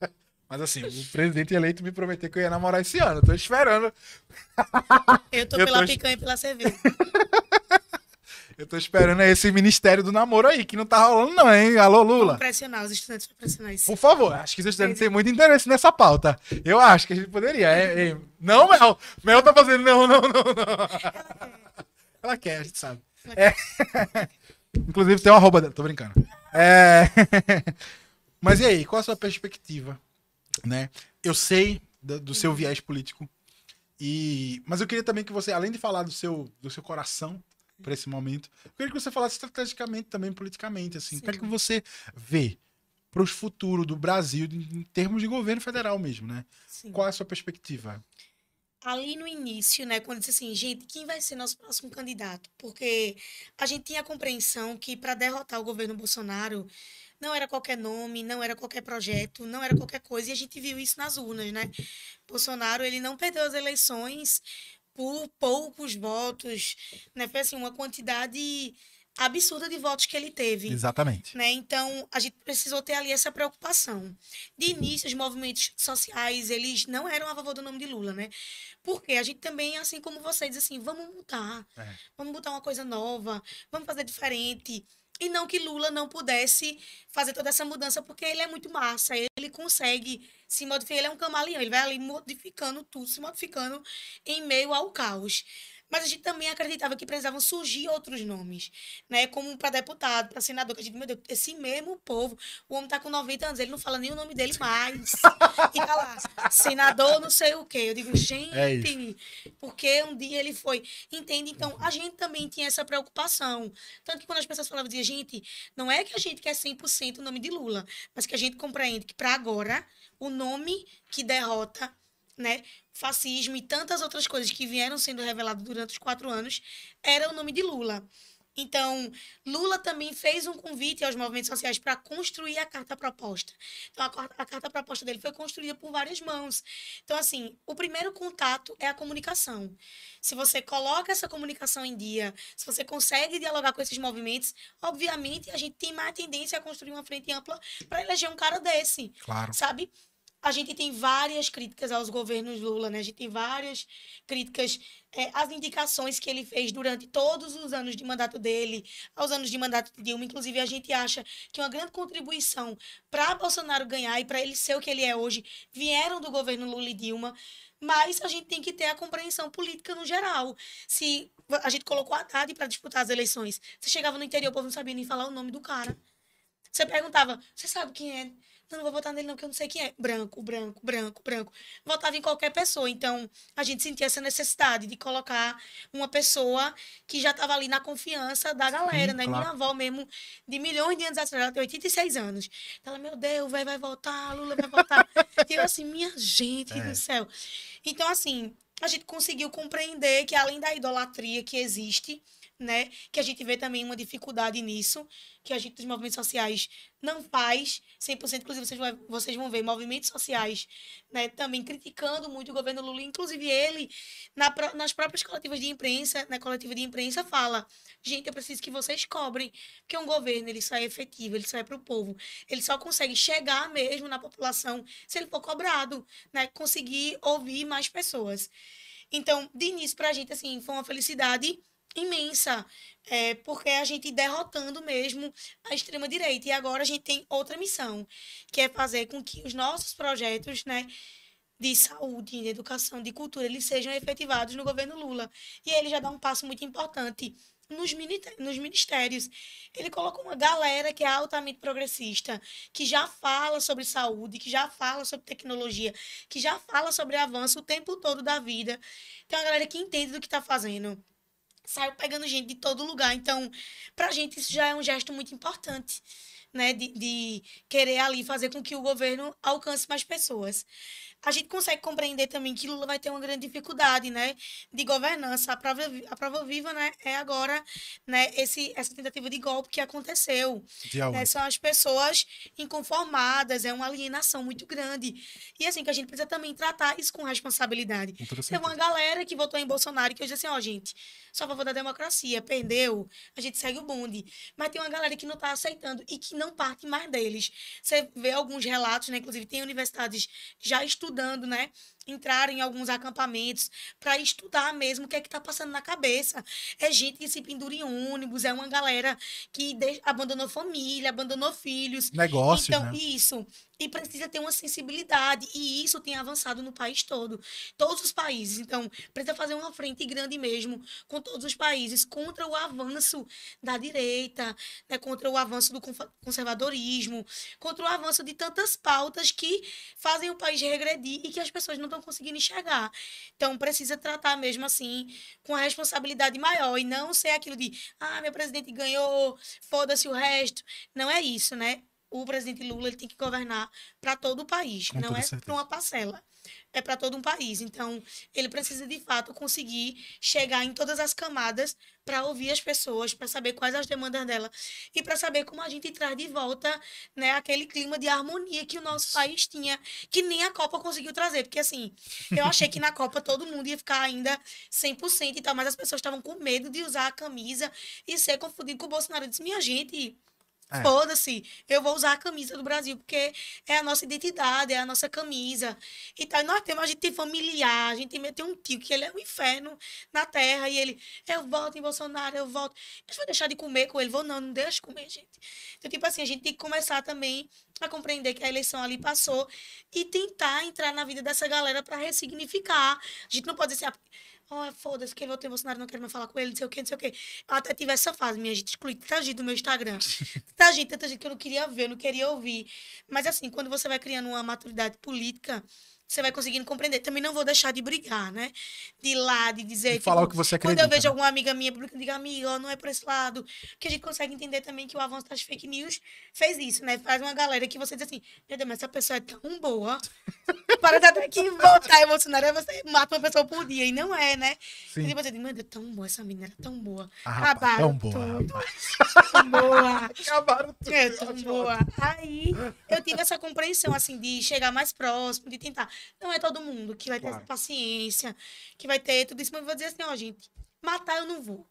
Mas assim, o presidente eleito me prometeu que eu ia namorar esse ano. Eu tô esperando. Eu tô eu pela tô... picanha e pela cerveja. Eu tô esperando esse ministério do namoro aí, que não tá rolando, não, hein? Alô, Lula. Vamos pressionar os estudantes pra pressionar isso. Por favor, acho que os estudantes têm muito interesse nessa pauta. Eu acho que a gente poderia. É, é... Não, Mel. Mel tá fazendo. Não, não, não, não. Ela quer, a gente sabe. É... Inclusive tem uma arroba dela, tô brincando. É... Mas e aí, qual a sua perspectiva? Né? Eu sei do, do seu viés político. E... Mas eu queria também que você, além de falar do seu, do seu coração, para esse momento. Eu queria que você falasse estrategicamente também, politicamente, assim. É que você vê para o futuro do Brasil em termos de governo federal mesmo, né? Sim. Qual é a sua perspectiva? Ali no início, né, quando disse assim, gente, quem vai ser nosso próximo candidato? Porque a gente tinha a compreensão que para derrotar o governo Bolsonaro não era qualquer nome, não era qualquer projeto, não era qualquer coisa, e a gente viu isso nas urnas, né? Bolsonaro, ele não perdeu as eleições por poucos votos, né? Foi assim, uma quantidade absurda de votos que ele teve. Exatamente. Né? Então, a gente precisou ter ali essa preocupação. De início, os movimentos sociais, eles não eram a favor do nome de Lula, né? Porque a gente também, assim como você, diz assim, vamos mudar, é. vamos botar uma coisa nova, vamos fazer diferente. E não que Lula não pudesse fazer toda essa mudança, porque ele é muito massa, ele consegue se modificar, ele é um camaleão, ele vai ali modificando tudo, se modificando em meio ao caos. Mas a gente também acreditava que precisavam surgir outros nomes, né? Como para deputado, para senador, que a gente, meu Deus, esse mesmo povo, o homem tá com 90 anos, ele não fala nem o nome dele mais. e tá lá, senador não sei o quê. Eu digo, gente, é porque um dia ele foi. Entende? Então, a gente também tinha essa preocupação. Tanto que quando as pessoas falavam, dizia, gente, não é que a gente quer 100% o nome de Lula, mas que a gente compreende que para agora, o nome que derrota né, fascismo e tantas outras coisas que vieram sendo reveladas durante os quatro anos, era o nome de Lula. Então, Lula também fez um convite aos movimentos sociais para construir a carta proposta. Então, a, a, carta proposta dele foi construída por várias mãos. Então, assim, o primeiro contato é a comunicação. Se você coloca essa comunicação em dia, se você consegue dialogar com esses movimentos, obviamente a gente tem mais tendência a construir uma frente ampla para eleger um cara desse. Claro. Sabe? A gente tem várias críticas aos governos Lula, né? A gente tem várias críticas é, às indicações que ele fez durante todos os anos de mandato dele, aos anos de mandato de Dilma. Inclusive, a gente acha que uma grande contribuição para Bolsonaro ganhar e para ele ser o que ele é hoje vieram do governo Lula e Dilma. Mas a gente tem que ter a compreensão política no geral. Se a gente colocou a Haddad para disputar as eleições, você chegava no interior, o povo não sabia nem falar o nome do cara. Você perguntava, você sabe quem é? Não, não vou votar nele não, porque eu não sei quem é. Branco, branco, branco, branco. Votava em qualquer pessoa. Então, a gente sentia essa necessidade de colocar uma pessoa que já estava ali na confiança da galera, Sim, né? Claro. Minha avó mesmo, de milhões de anos atrás, ela tem 86 anos. Ela, meu Deus, vai, vai votar, Lula vai votar. e eu assim, minha gente é. do céu. Então, assim, a gente conseguiu compreender que além da idolatria que existe, né? Que a gente vê também uma dificuldade nisso, que a gente dos movimentos sociais não faz 100%, inclusive vocês, vocês vão ver movimentos sociais, né, também criticando muito o governo Lula, inclusive ele na, nas próprias coletivas de imprensa, na coletiva de imprensa fala, gente, eu preciso que vocês cobrem, porque um governo ele só é efetivo, ele só é para o povo, ele só consegue chegar mesmo na população se ele for cobrado, né, conseguir ouvir mais pessoas. Então, de início, para a gente, assim, foi uma felicidade imensa, é, porque a gente derrotando mesmo a extrema-direita. E agora a gente tem outra missão, que é fazer com que os nossos projetos, né, de saúde, de educação, de cultura, eles sejam efetivados no governo Lula. E ele já dá um passo muito importante nos, nos ministérios. Ele colocou uma galera que é altamente progressista, que já fala sobre saúde, que já fala sobre tecnologia, que já fala sobre avanço o tempo todo da vida. Tem uma galera que entende do que está fazendo saiu pegando gente de todo lugar. Então, pra gente isso já é um gesto muito importante, né? De, de querer ali fazer com que o governo alcance mais pessoas a gente consegue compreender também que Lula vai ter uma grande dificuldade, né, de governança. A prova, a prova viva, né, é agora, né, esse, essa tentativa de golpe que aconteceu. Né, são as pessoas inconformadas, é uma alienação muito grande. E assim, que a gente precisa também tratar isso com responsabilidade. Tem uma galera que votou em Bolsonaro que hoje assim, ó, gente, só a favor da democracia, perdeu, a gente segue o bonde. Mas tem uma galera que não está aceitando e que não parte mais deles. Você vê alguns relatos, né, inclusive tem universidades já estudando estudando, né? Entrar em alguns acampamentos para estudar mesmo o que é que está passando na cabeça. É gente que se pendura em ônibus, é uma galera que abandonou família, abandonou filhos. Negócio, então, né? isso e precisa ter uma sensibilidade e isso tem avançado no país todo, todos os países. Então, precisa fazer uma frente grande mesmo com todos os países contra o avanço da direita, né, contra o avanço do conservadorismo, contra o avanço de tantas pautas que fazem o país regredir e que as pessoas não estão conseguindo enxergar. Então, precisa tratar mesmo assim com a responsabilidade maior e não ser aquilo de, ah, meu presidente ganhou, foda-se o resto. Não é isso, né? O presidente Lula ele tem que governar para todo o país, Com não é para uma parcela, é para todo um país. Então, ele precisa de fato conseguir chegar em todas as camadas para ouvir as pessoas, para saber quais as demandas dela e para saber como a gente traz de volta, né, aquele clima de harmonia que o nosso país tinha, que nem a Copa conseguiu trazer, porque assim, eu achei que na Copa todo mundo ia ficar ainda 100% e tal, mas as pessoas estavam com medo de usar a camisa e ser confundido com o Bolsonaro. Eu disse, minha gente, é. Foda-se, eu vou usar a camisa do Brasil, porque é a nossa identidade, é a nossa camisa. E tal. nós temos, a gente tem familiar, a gente tem, um tio que ele é um inferno na terra, e ele, eu voto em Bolsonaro, eu voto. Eu vou deixar de comer com ele? Vou, não, não deixa de comer, gente. Então, tipo assim, a gente tem que começar também a compreender que a eleição ali passou e tentar entrar na vida dessa galera para ressignificar. A gente não pode dizer assim, oh, foda-se, quem votou em Bolsonaro não quero mais falar com ele, não sei o quê, não sei o quê. Eu até tive essa fase, minha gente, excluí tanta gente do meu Instagram. tanta gente, tanta gente que eu não queria ver, não queria ouvir. Mas assim, quando você vai criando uma maturidade política, você vai conseguindo compreender. Também não vou deixar de brigar, né? De ir lá, de dizer. De falar o que você acredita. Quando eu vejo alguma amiga minha publicando, diga, amiga, ó, não é por esse lado. Que a gente consegue entender também que o avanço das fake news fez isso, né? Faz uma galera que você diz assim, meu Deus, mas essa pessoa é tão boa. Para de até que voltar emocionada, você mata uma pessoa por dia. E não é, né? Sim. E você diz, meu Deus, tão boa essa menina, era tão boa. Ah, Acabaram tão boa, tudo. rapaz. Tão boa. Acabaram tudo. É, tão boa. Aí eu tive essa compreensão, assim, de chegar mais próximo, de tentar. Não é todo mundo que vai ter Claro. essa paciência, que vai ter tudo isso, mas eu vou dizer assim, ó, gente, matar eu não vou.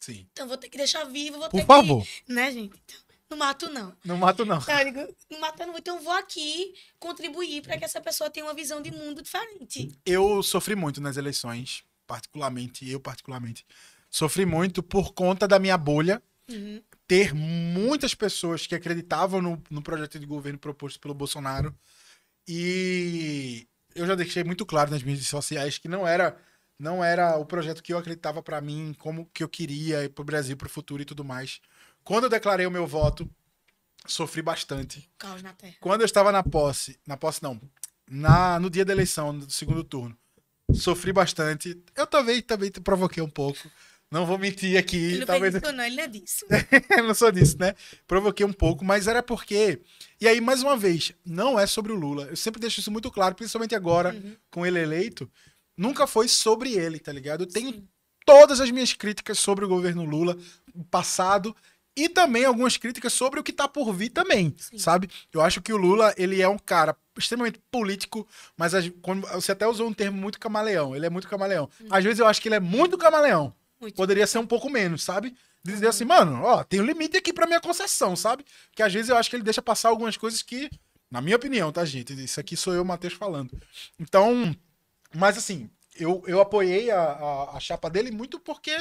Sim. Então vou ter que deixar vivo, vou Por ter favor. que. Né, gente? Então, não mato, não. Não mato, não. Então, eu digo, não mato, não vou. Então eu vou aqui contribuir para que essa pessoa tenha uma visão de mundo diferente. Eu sofri muito nas eleições, particularmente, eu particularmente. Sofri muito por conta da minha bolha Uhum. ter muitas pessoas que acreditavam no, no projeto de governo proposto pelo Bolsonaro. E eu já deixei muito claro nas mídias sociais que não era não era o projeto que eu acreditava pra mim, como que eu queria para o Brasil, para o futuro e tudo mais. Quando eu declarei o meu voto, sofri bastante. Caos na terra. Quando eu estava na posse, na posse não, na, no dia da eleição, do segundo turno, sofri bastante. Eu também te provoquei um pouco. Não vou mentir aqui, Ele não talvez isso, não, ele não é disso. não sou disso, né? Provoquei um pouco, mas era porque. E aí, mais uma vez, não é sobre o Lula. Eu sempre deixo isso muito claro, principalmente agora, Uhum. com ele eleito. Nunca foi sobre ele, tá ligado? Eu tenho Sim. todas as minhas críticas sobre o governo Lula, o passado, e também algumas críticas sobre o que tá por vir também, Sim. sabe? Eu acho que o Lula, ele é um cara extremamente político, mas as- você até usou um termo muito camaleão. Ele é muito camaleão. Uhum. Às vezes eu acho que ele é muito camaleão Muito. poderia ser um pouco menos, sabe? Dizer assim, mano, ó, tem um limite aqui pra minha concessão, sabe? Que às vezes eu acho que ele deixa passar algumas coisas que, na minha opinião, tá, gente? Isso aqui sou eu, Matheus, falando. Então, mas assim, eu, eu apoiei a, a, a chapa dele muito porque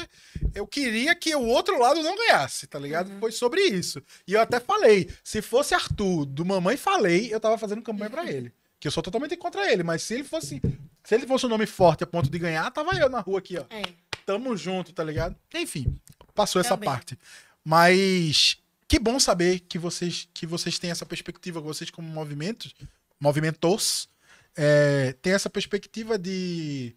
eu queria que o outro lado não ganhasse, tá ligado? Foi sobre isso. E eu até falei, se fosse Arthur do Mamãe Falei, eu tava fazendo campanha pra ele. Que eu sou totalmente contra ele, mas se ele fosse. Se ele fosse um nome forte a ponto de ganhar, tava eu na rua aqui, ó É. tamo junto, tá ligado? Enfim, passou essa Também. parte. Mas que bom saber que vocês que vocês têm essa perspectiva, que vocês como movimentos, movimentos, é, têm essa perspectiva de,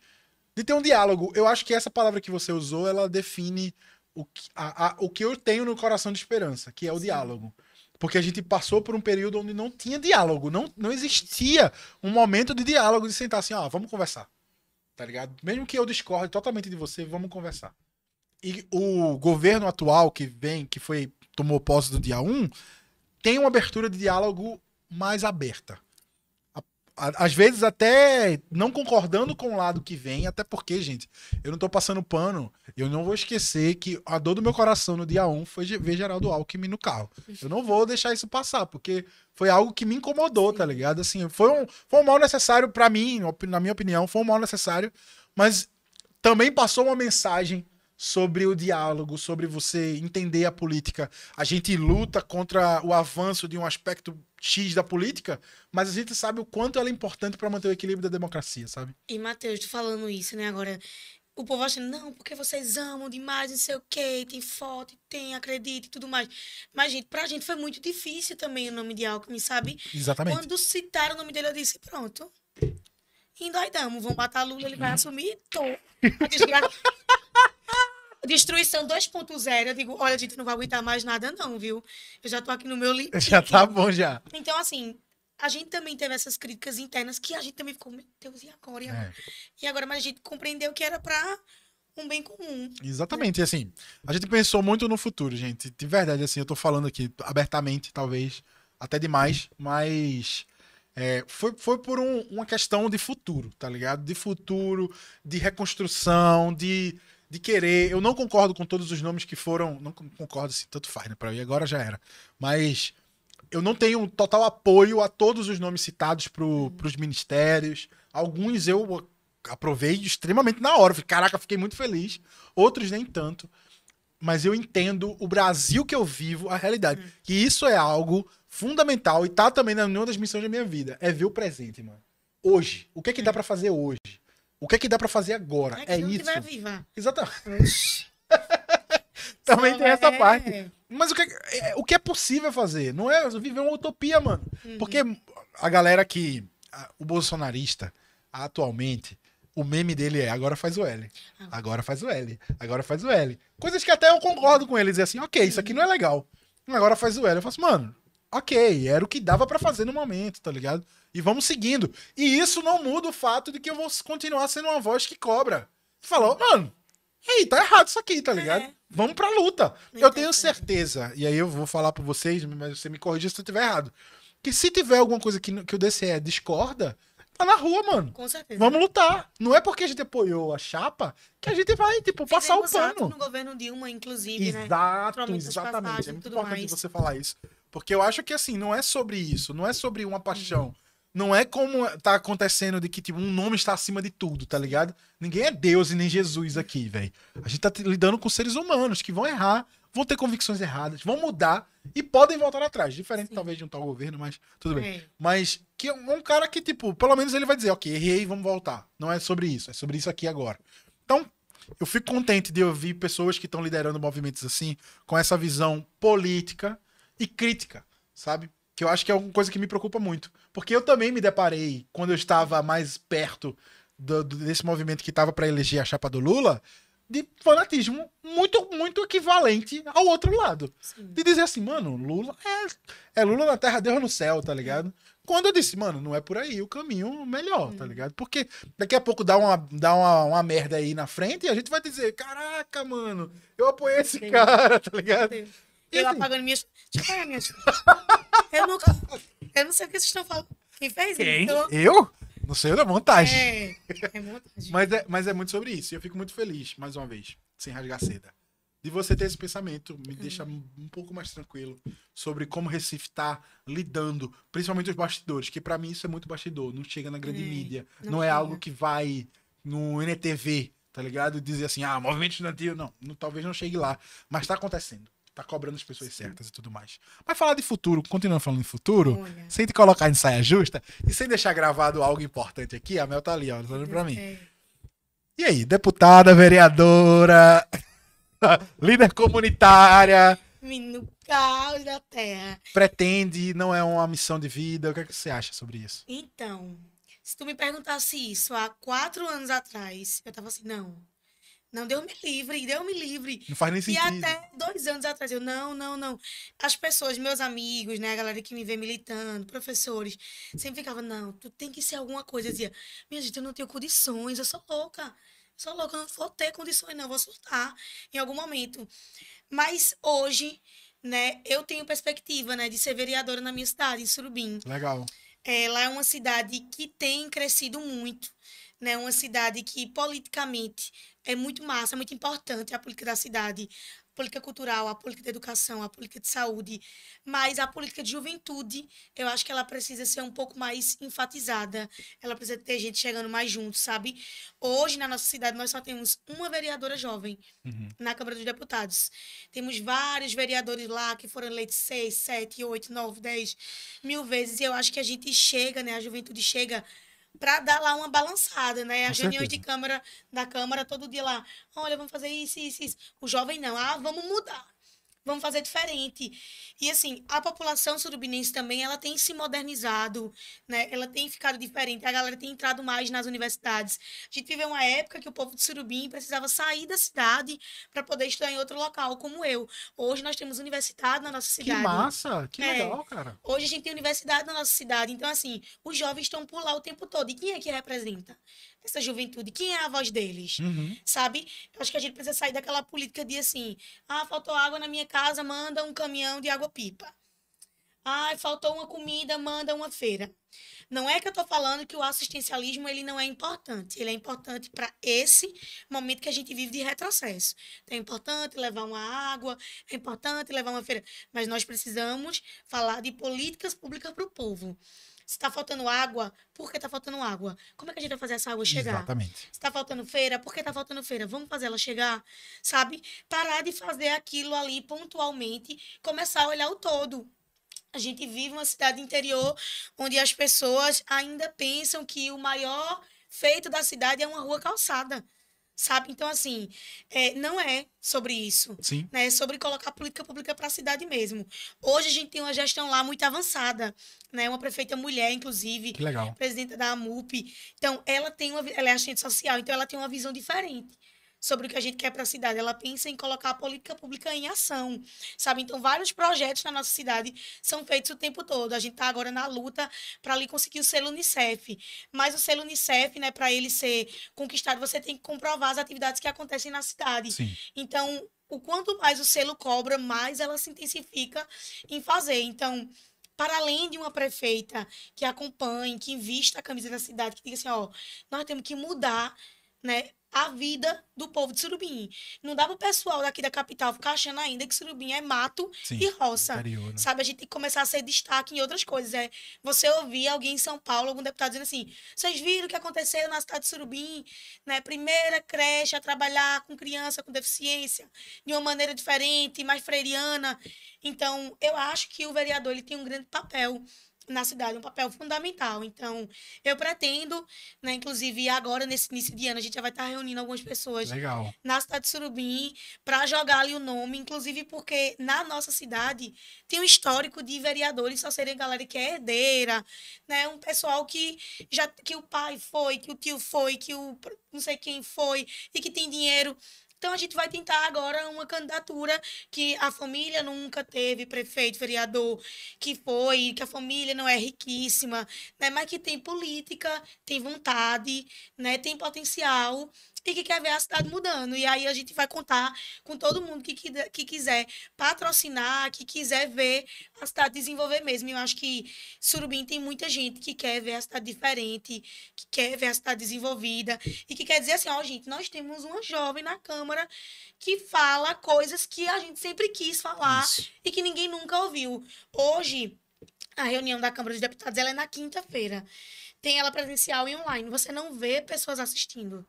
de ter um diálogo. Eu acho que essa palavra que você usou, ela define o que, a- a- o que eu tenho no coração de esperança, que é o Sim. diálogo. Porque a gente passou por um período onde não tinha diálogo, não, não existia um momento de diálogo, de sentar assim, ó, vamos conversar tá ligado? Mesmo que eu discorde totalmente de você, vamos conversar. E o governo atual que vem, que foi tomou posse do dia 1, tem uma abertura de diálogo mais aberta. Às vezes até não concordando com o lado que vem, até porque, gente, eu não tô passando pano, eu não vou esquecer que a dor do meu coração no dia 1 foi ver Geraldo Alckmin no carro. Eu não vou deixar isso passar, porque foi algo que me incomodou, tá ligado? Assim, foi um, foi um mal necessário pra mim, na minha opinião, foi um mal necessário, mas também passou uma mensagem sobre o diálogo, sobre você entender a política. A gente luta contra o avanço de um aspecto X da política, mas a gente sabe o quanto ela é importante pra manter o equilíbrio da democracia, sabe? E, Matheus, tu falando isso, né, agora, o povo acha, não, porque vocês amam demais, não sei o quê, tem foto, tem, acredita e tudo mais. Mas, gente, pra gente foi muito difícil também o nome de Alckmin, sabe? Exatamente. Quando citaram o nome dele, eu disse, pronto. Endoidamos, vão matar Lula, ele vai assumir, tô. A Destruição 2.0, eu digo, olha, a gente não vai aguentar mais nada não, viu? Eu já tô aqui no meu limite. Já tá bom já. Então, assim, a gente também teve essas críticas internas que a gente também ficou, meu Deus, e agora? E agora? É, E agora, mas a gente compreendeu que era pra um bem comum. exatamente. E assim, a gente pensou muito no futuro, gente. De verdade, assim, eu tô falando aqui abertamente, talvez, até demais, mas é, foi, foi por um- uma questão de futuro, tá ligado? De futuro, de reconstrução, de, de querer. Eu não concordo com todos os nomes que foram. Não con- concordo, assim, tanto faz, né? Pra mim agora já era. Mas eu não tenho total apoio a todos os nomes citados pro, pros ministérios. Alguns eu aprovei extremamente na hora. Caraca, fiquei muito feliz. Outros nem tanto. Mas eu entendo o Brasil que eu vivo, a realidade. Que isso é algo fundamental e tá também na uma das missões da minha vida. É ver o presente, mano. Hoje. O que é que dá pra fazer hoje? O que é que dá pra fazer agora? É É isso. viva. Exatamente. Também Só tem essa é- parte. Mas o que, é, o que é possível fazer? Não é viver uma utopia, mano. Uhum. Porque a galera que. o bolsonarista, atualmente, o meme dele é agora faz o L. Ah. Agora faz o L. Agora faz o L. Coisas que até eu concordo com ele. Dizer assim, ok, isso aqui não é legal. Agora faz o L. Eu faço, mano, ok, era o que dava para fazer no momento, tá ligado? E vamos seguindo. E isso não muda o fato de que eu vou continuar sendo uma voz que cobra. Falou, mano, ei, tá errado isso aqui, tá ligado? É. Vamos pra luta. eu tenho certeza, e aí eu vou falar pra vocês, mas você me corrija se eu estiver errado. Que se tiver alguma coisa que, que o DCE discorda, tá na rua, mano. Com certeza. Vamos lutar. Não é porque a gente apoiou a chapa que a gente vai, tipo, passar o pano. no governo Dilma, inclusive, né? Exato, né? exatamente. É muito importante mais. você falar isso. Porque eu acho que, assim, não é sobre isso. Não é sobre uma paixão. Uhum. Não é como tá acontecendo de que, tipo, um nome está acima de tudo, tá ligado? Ninguém é Deus e nem Jesus aqui, velho. A gente tá lidando com seres humanos que vão errar, vão ter convicções erradas, vão mudar e podem voltar atrás. Diferente, Sim. talvez, de um tal governo, mas tudo bem. É. Mas que é um cara que, tipo, pelo menos ele vai dizer, ok, errei, vamos voltar. Não é sobre isso, é sobre isso aqui agora. Então, eu fico contente de ouvir pessoas que estão liderando movimentos assim, com essa visão política e crítica, sabe? Que eu acho que é uma coisa que me preocupa muito. Porque eu também me deparei, quando eu estava mais perto do, do, desse movimento que estava para eleger a chapa do Lula, de fanatismo muito, muito equivalente ao outro lado. Sim. De dizer assim, mano, Lula é, é Lula na terra, Deus no céu, tá ligado? Quando eu disse, mano, não é por aí o caminho melhor, tá ligado? Porque daqui a pouco dá uma, dá uma, uma merda aí na frente e a gente vai dizer, caraca, mano, eu apoiei esse Sim. cara, tá ligado? Sim. Eu assim, apagando minhas. Deixa eu pagar minhas. eu nunca. Eu não sei o que vocês estão falando. Quem fez Quem? isso? Então... Eu? Não sei da montagem. É, é montagem. mas, é, mas é muito sobre isso. E eu fico muito feliz, mais uma vez, sem rasgar seda. De você ter esse pensamento, me uhum. deixa um pouco mais tranquilo sobre como Recife está lidando, principalmente os bastidores, que para mim isso é muito bastidor, não chega na grande é, mídia, não, não é algo que vai no NTV, tá ligado? Dizer assim, ah, movimento estudantil, não, não, talvez não chegue lá, mas tá acontecendo tá cobrando as pessoas Sim. certas e tudo mais. Mas falar de futuro, continuando falando de futuro, Olha. sem te colocar em saia justa e sem deixar gravado algo importante aqui, a Mel tá ali, ó, tá olhando pra mim. E aí, deputada, vereadora, líder comunitária. No caos da terra. Pretende, não é uma missão de vida. O que, é que você acha sobre isso? Então, se tu me perguntasse isso há quatro anos atrás, eu tava assim, não, não, deu me livre, deu me livre. Não faz nem sentido. E até dois anos atrás, eu, não, não, não. As pessoas, meus amigos, né, a galera que me vê militando, professores, sempre ficavam, não, tu tem que ser alguma coisa. Eu dizia, minha gente, eu não tenho condições, eu sou louca. Eu sou louca, eu não vou ter condições, não, vou surtar em algum momento. Mas hoje, né, eu tenho perspectiva, né, de ser vereadora na minha cidade, em Surubim. Legal. Ela é uma cidade que tem crescido muito né, uma cidade que politicamente é muito massa, é muito importante a política da cidade, a política cultural, a política de educação, a política de saúde, mas a política de juventude, eu acho que ela precisa ser um pouco mais enfatizada, ela precisa ter gente chegando mais junto, sabe? Hoje, na nossa cidade, nós só temos uma vereadora jovem uhum. na Câmara dos Deputados. Temos vários vereadores lá que foram eleitos seis, sete, oito, nove, dez mil vezes, e eu acho que a gente chega, né, a juventude chega para dar lá uma balançada, né? As reuniões de câmara da Câmara todo dia lá. Olha, vamos fazer isso, isso, isso. O jovem não. Ah, vamos mudar vamos fazer diferente. E assim, a população surubinense também, ela tem se modernizado, né? Ela tem ficado diferente, a galera tem entrado mais nas universidades. A gente viveu uma época que o povo de Surubim precisava sair da cidade para poder estudar em outro local, como eu. Hoje nós temos universidade na nossa cidade. Que massa, que é. legal, cara. Hoje a gente tem universidade na nossa cidade, então assim, os jovens estão por lá o tempo todo. E quem é que representa? Essa juventude? Quem é a voz deles? Uhum. Sabe? Eu acho que a gente precisa sair daquela política de assim: ah, faltou água na minha casa, manda um caminhão de água-pipa. Ah, faltou uma comida, manda uma feira. Não é que eu estou falando que o assistencialismo ele não é importante. Ele é importante para esse momento que a gente vive de retrocesso. Então, é importante levar uma água, é importante levar uma feira. Mas nós precisamos falar de políticas públicas para o povo. Se está faltando água, por que está faltando água? Como é que a gente vai fazer essa água chegar? Exatamente. Se está faltando feira, por que está faltando feira? Vamos fazer ela chegar, sabe? Parar de fazer aquilo ali pontualmente, começar a olhar o todo. A gente vive uma cidade interior onde as pessoas ainda pensam que o maior feito da cidade é uma rua calçada sabe? Então, assim, é, não é sobre isso. Sim. Né? É sobre colocar política pública para a cidade mesmo. Hoje a gente tem uma gestão lá muito avançada, né? Uma prefeita mulher, inclusive. Que legal. Presidenta da AMUP. Então, ela tem uma, ela é assistente social, então ela tem uma visão diferente sobre o que a gente quer para a cidade. Ela pensa em colocar a política pública em ação, sabe? Então, vários projetos na nossa cidade são feitos o tempo todo. A gente está agora na luta para ali conseguir o selo Unicef. Mas o selo Unicef, né, para ele ser conquistado, você tem que comprovar as atividades que acontecem na cidade. Sim. Então, o quanto mais o selo cobra, mais ela se intensifica em fazer. Então, para além de uma prefeita que acompanhe, que invista a camisa da cidade, que diga assim, ó, nós temos que mudar, né, a vida do povo de Surubim. Não dá para o pessoal daqui da capital ficar achando ainda que Surubim é mato Sim, e roça. interior, né? Sabe, a gente tem que começar a ser destaque em outras coisas. É você ouvir alguém em São Paulo, algum deputado dizendo assim: vocês viram o que aconteceu na cidade de Surubim? Né? Primeira creche a trabalhar com criança com deficiência de uma maneira diferente, mais freiriana. Então, eu acho que o vereador ele tem um grande papel na cidade, um papel fundamental. Então, eu pretendo, né, inclusive agora, nesse início de ano, a gente já vai estar reunindo algumas pessoas Legal. na cidade de Surubim para jogar ali o nome, inclusive porque na nossa cidade tem um histórico de vereadores só serem galera que é herdeira, né? Um pessoal que já que o pai foi, que o tio foi, que o não sei quem foi e que tem dinheiro. Então a gente vai tentar agora uma candidatura que a família nunca teve prefeito, vereador, que foi, que a família não é riquíssima, né? Mas que tem política, tem vontade, né? Tem potencial e que quer ver a cidade mudando. E aí a gente vai contar com todo mundo que, que, que quiser patrocinar, que quiser ver a cidade desenvolver mesmo. E eu acho que Surubim tem muita gente que quer ver a cidade diferente, que quer ver a cidade desenvolvida e que quer dizer assim, ó, gente, nós temos uma jovem na Câmara que fala coisas que a gente sempre quis falar Isso. e que ninguém nunca ouviu. Hoje, a reunião da Câmara dos Deputados ela é na quinta-feira. Tem ela presencial e online. Você não vê pessoas assistindo.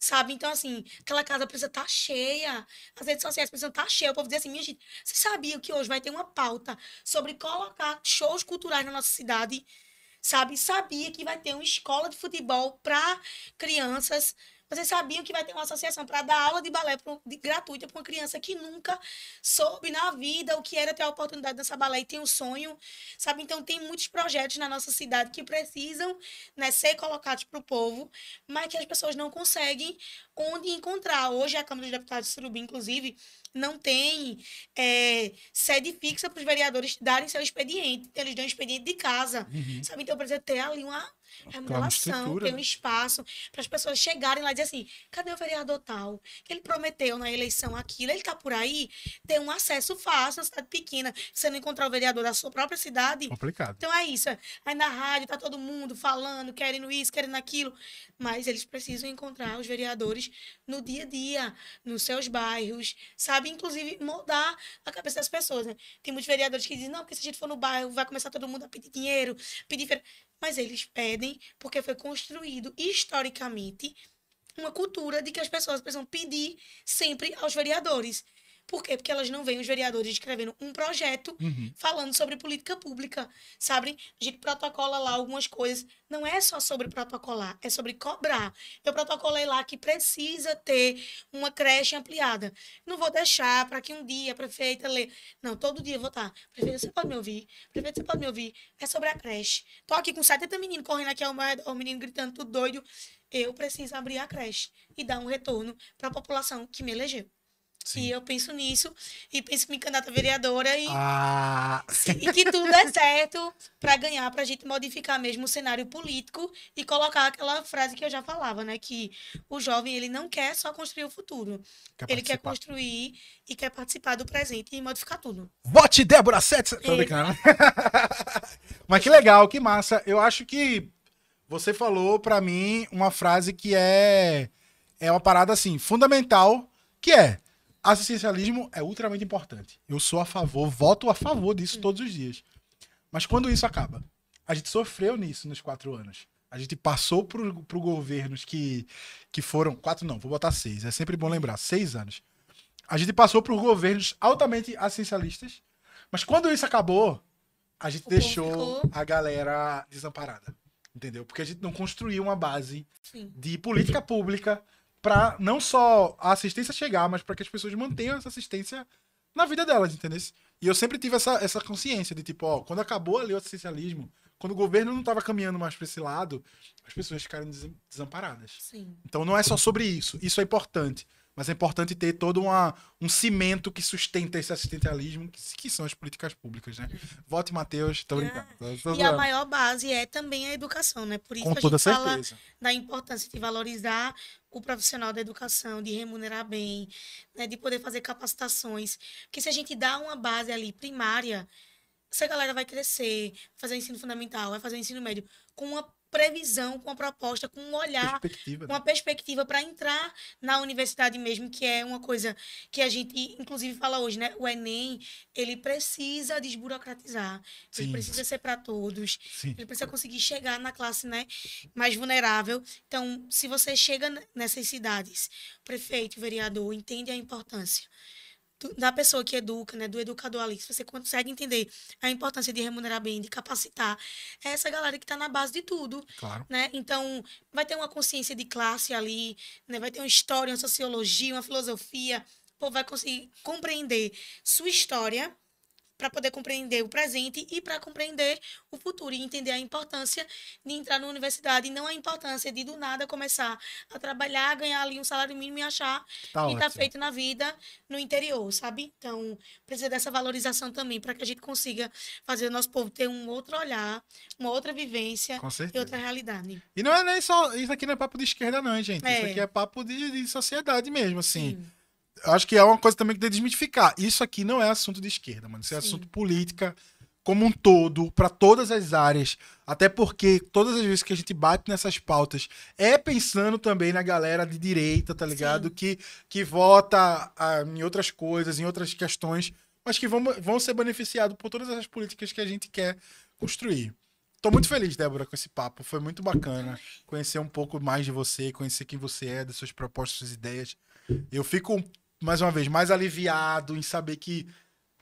Sabe? Então, assim, aquela casa precisa estar cheia. As redes sociais precisam estar cheias. O povo diz assim, minha gente, você sabia que hoje vai ter uma pauta sobre colocar shows culturais na nossa cidade? Sabe? Sabia que vai ter uma escola de futebol para crianças. Vocês sabiam que vai ter uma associação para dar aula de balé pro, de, gratuita para uma criança que nunca soube na vida o que era ter a oportunidade de dançar balé e tem um sonho, sabe? Então, tem muitos projetos na nossa cidade que precisam né, ser colocados para o povo, mas que as pessoas não conseguem onde encontrar. Hoje, a Câmara dos Deputados de Surubim, inclusive, não tem é, sede fixa para os vereadores darem seu expediente. Eles dão expediente de casa, Uhum. sabe? Então, precisa ter ali uma remodelação, estrutura, ter um né? espaço para as pessoas chegarem lá e dizer assim, cadê o vereador tal? Que ele prometeu na eleição aquilo, ele tá por aí, ter um acesso fácil, uma cidade pequena, você não encontrar o vereador da sua própria cidade, Complicado. então é isso. Aí na rádio tá todo mundo falando, querendo isso, querendo aquilo. Mas eles precisam encontrar os vereadores no dia a dia, nos seus bairros, sabe? Inclusive moldar a cabeça das pessoas. Né? Tem muitos vereadores que dizem, não, porque se a gente for no bairro, vai começar todo mundo a pedir dinheiro, pedir. Fer-". Mas eles pedem porque foi construído historicamente uma cultura de que as pessoas precisam pedir sempre aos vereadores. Por quê? Porque elas não veem os vereadores escrevendo um projeto Uhum. falando sobre política pública, sabe? A gente protocola lá algumas coisas. Não é só sobre protocolar, é sobre cobrar. Eu protocolei lá que precisa ter uma creche ampliada. Não vou deixar para que um dia a prefeita lê. Não, todo dia eu vou estar. Prefeita, você pode me ouvir? Prefeita, você pode me ouvir? É sobre a creche. Tô aqui com 70 meninos correndo aqui ao meu redor, o menino gritando tudo doido. Eu preciso abrir a creche e dar um retorno para a população que me elegeu. Sim. E eu penso nisso e penso em me candidatar vereadora e Ah, e que tudo é certo para ganhar, para a gente modificar mesmo o cenário político e colocar aquela frase que eu já falava, né? Que o jovem ele não quer só construir o futuro, quer ele quer construir e quer participar do presente e modificar tudo. Vote Débora Sete. Tô brincando. Mas que legal, que massa. Eu acho que você falou pra mim uma frase que é é uma parada assim fundamental, que é assistencialismo é ultramente importante. Eu sou a favor, voto a favor disso todos os dias. Mas quando isso acaba? A gente sofreu nisso nos quatro anos. A gente passou por, por governos que, que foram. Quatro não, vou botar seis. É sempre bom lembrar. Seis anos. A gente passou por governos altamente assistencialistas. Mas quando isso acabou, a gente O deixou a galera desamparada. Entendeu? Porque a gente não construiu uma base Sim. de política pública para não só a assistência chegar, mas para que as pessoas mantenham essa assistência na vida delas, entendeu? E eu sempre tive essa, essa consciência de tipo, ó, quando acabou ali o assistencialismo, quando o governo não estava caminhando mais para esse lado, as pessoas ficaram desamparadas. Sim. Então não é só sobre isso. Isso é importante. Mas é importante ter todo uma, um cimento que sustenta esse assistencialismo, que, que são as políticas públicas, né? Vote Matheus, tô brincando. É. e a maior base é também a educação, né? Por isso Com que a gente certeza. fala da importância de valorizar o profissional da educação, de remunerar bem, né? de poder fazer capacitações. Porque se a gente dá uma base ali primária, essa galera vai crescer, fazer o ensino fundamental, vai fazer o ensino médio com uma previsão, com uma proposta, com um olhar, Perspectiva, com né? uma perspectiva para entrar na universidade mesmo, que é uma coisa que a gente, inclusive, fala hoje, né? O Enem, ele precisa desburocratizar, ele Sim. precisa ser para todos, Sim. ele precisa conseguir chegar na classe né, mais vulnerável. Então, se você chega nessas cidades, prefeito, vereador, entende a importância da pessoa que educa, né, do educador ali, se você consegue entender a importância de remunerar bem, de capacitar, é essa galera que está na base de tudo, Claro. né? Então, vai ter uma consciência de classe ali, né? Vai ter uma história, uma sociologia, uma filosofia, o povo vai conseguir compreender sua história para poder compreender o presente e para compreender o futuro e entender a importância de entrar na universidade e não a importância de do nada começar a trabalhar, ganhar ali um salário mínimo e achar Tá que tá feito na vida no interior, sabe? Então, precisa dessa valorização também para que a gente consiga fazer o nosso povo ter um outro olhar, uma outra vivência e outra realidade. E não é nem só. Isso aqui não é papo de esquerda, não, hein, gente. Isso É. aqui é papo de, de sociedade mesmo, assim. Sim. Eu acho que é uma coisa também que tem que desmitificar. Isso aqui não é assunto de esquerda, mano. Isso é Sim. assunto política como um todo, para todas as áreas. Até porque todas as vezes que a gente bate nessas pautas é pensando também na galera de direita, tá ligado? Que, que vota ah, em outras coisas, em outras questões, mas que vão, vão ser beneficiados por todas essas políticas que a gente quer construir. Tô muito feliz, Débora, com esse papo. Foi muito bacana conhecer um pouco mais de você, conhecer quem você é, das suas propostas, suas ideias. Eu fico, mais uma vez, mais aliviado em saber que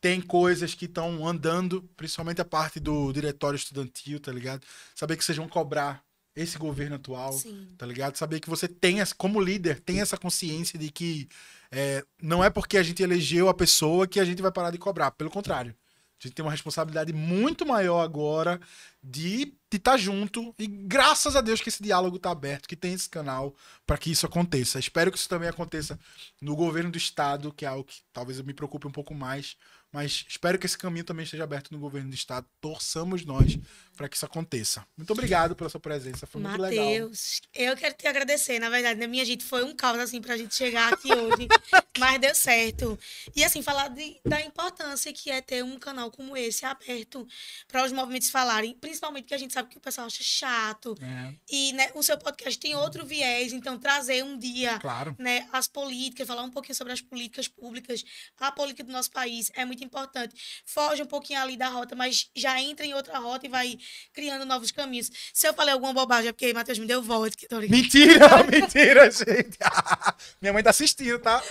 tem coisas que estão andando, principalmente a parte do diretório estudantil, tá ligado? Saber que vocês vão cobrar esse governo atual, Sim. tá ligado? Saber que você tem, como líder, tem essa consciência de que é, não é porque a gente elegeu a pessoa que a gente vai parar de cobrar. Pelo contrário. A gente tem uma responsabilidade muito maior agora de estar junto. E graças a Deus que esse diálogo tá aberto, que tem esse canal para que isso aconteça. Espero que isso também aconteça no governo do estado, que é algo que talvez eu me preocupe um pouco mais. Mas espero que esse caminho também esteja aberto no governo do estado. Torçamos nós para que isso aconteça. Muito obrigado pela sua presença. Foi muito legal. Matheus, eu quero te agradecer, na verdade, na minha gente foi um caos assim pra gente chegar aqui hoje, mas deu certo. E assim, falar de- da importância que é ter um canal como esse aberto para os movimentos falarem, principalmente porque a gente sabe que o pessoal acha chato. É, E né, o seu podcast tem outro viés, então trazer um dia claro. né, as políticas, falar um pouquinho sobre as políticas públicas, a política do nosso país é muito importante. Foge um pouquinho ali da rota, mas já entra em outra rota e vai criando novos caminhos. Se eu falei alguma bobagem é porque Matheus me deu que tô brincando. Mentira, mentira, gente. Minha mãe tá assistindo, tá?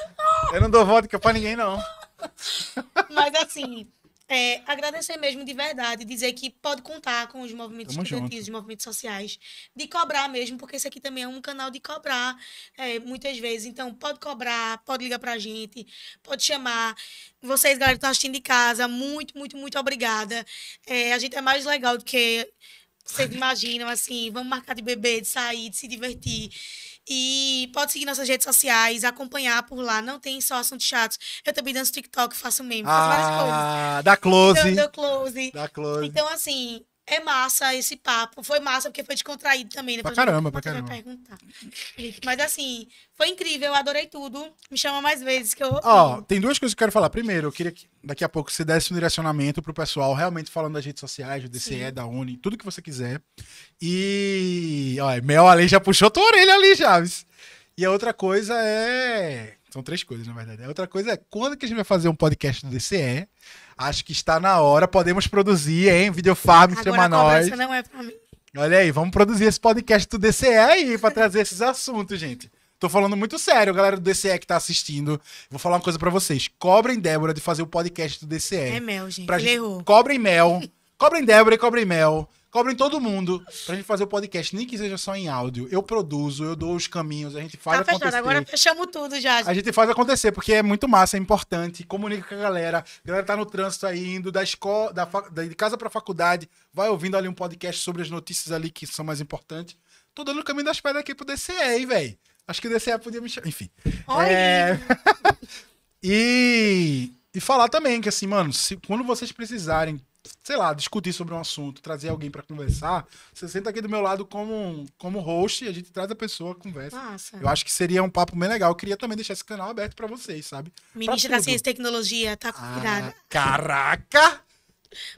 Eu não dou vodka pra ninguém, não. Mas assim, é, agradecer mesmo de verdade, dizer que pode contar com os movimentos Tamo estudantis, os movimentos sociais, de cobrar mesmo, porque esse aqui também é um canal de cobrar é, muitas vezes. Então, pode cobrar, pode ligar pra gente, pode chamar. Vocês, galera que estão assistindo de casa, muito, muito, muito obrigada. É, a gente é mais legal do que vocês imaginam, assim, vamos marcar de beber, de sair, de se divertir. E pode seguir nossas redes sociais, acompanhar por lá. Não tem só assuntos chatos. Eu também danço TikTok, faço meme, faço várias coisas. Ah, dá close. Deu, deu close. Dá close. Então, assim, é massa esse papo. Foi massa porque foi descontraído também. Pra caramba, pra caramba. perguntar. Mas assim, foi incrível, eu adorei tudo. Me chama mais vezes que eu. Ó, tem duas coisas que eu quero falar. Primeiro, eu queria que daqui a pouco você desse um direcionamento pro pessoal, realmente falando das redes sociais, do DCE, Sim. da Uni, tudo que você quiser. E. Ó, Mel ali já puxou tua orelha ali, Chaves. E a outra coisa é. São três coisas, na verdade. A outra coisa é quando que a gente vai fazer um podcast do DCE? Acho que está na hora. Podemos produzir, hein? Videofarm, Agora chama nós. não é pra mim. Olha aí, vamos produzir esse podcast do DCE aí pra trazer esses assuntos, gente. Tô falando muito sério, galera do DCE que tá assistindo. Vou falar uma coisa pra vocês. Cobrem Débora de fazer o podcast do DCE. É mel, gente. Pra Ele gente- errou. Cobrem Mel. Cobrem Débora e cobrem Mel. Cobrem todo mundo pra gente fazer o podcast, nem que seja só em áudio. Eu produzo, eu dou os caminhos, a gente faz Tá fechado, acontecer. agora fechamos tudo já. A gente faz acontecer, porque é muito massa, é importante. Comunica com a galera. A galera tá no trânsito aí, indo da escola, da, da- de casa pra faculdade, vai ouvindo ali um podcast sobre as notícias ali que são mais importantes. Tô dando o caminho das pedras aqui pro DCE, hein, velho? Acho que o DCE podia me chamar. Enfim. Olha, É... e, e falar também que, assim, mano, se, quando vocês precisarem, sei lá, discutir sobre um assunto, trazer alguém pra conversar, você senta aqui do meu lado como, como host e a gente traz a pessoa, conversa. Massa. Eu acho que seria um papo bem legal. Eu queria também deixar esse canal aberto pra vocês, sabe? Ministra da. Ciência e Tecnologia, tá convidada. Ah, caraca!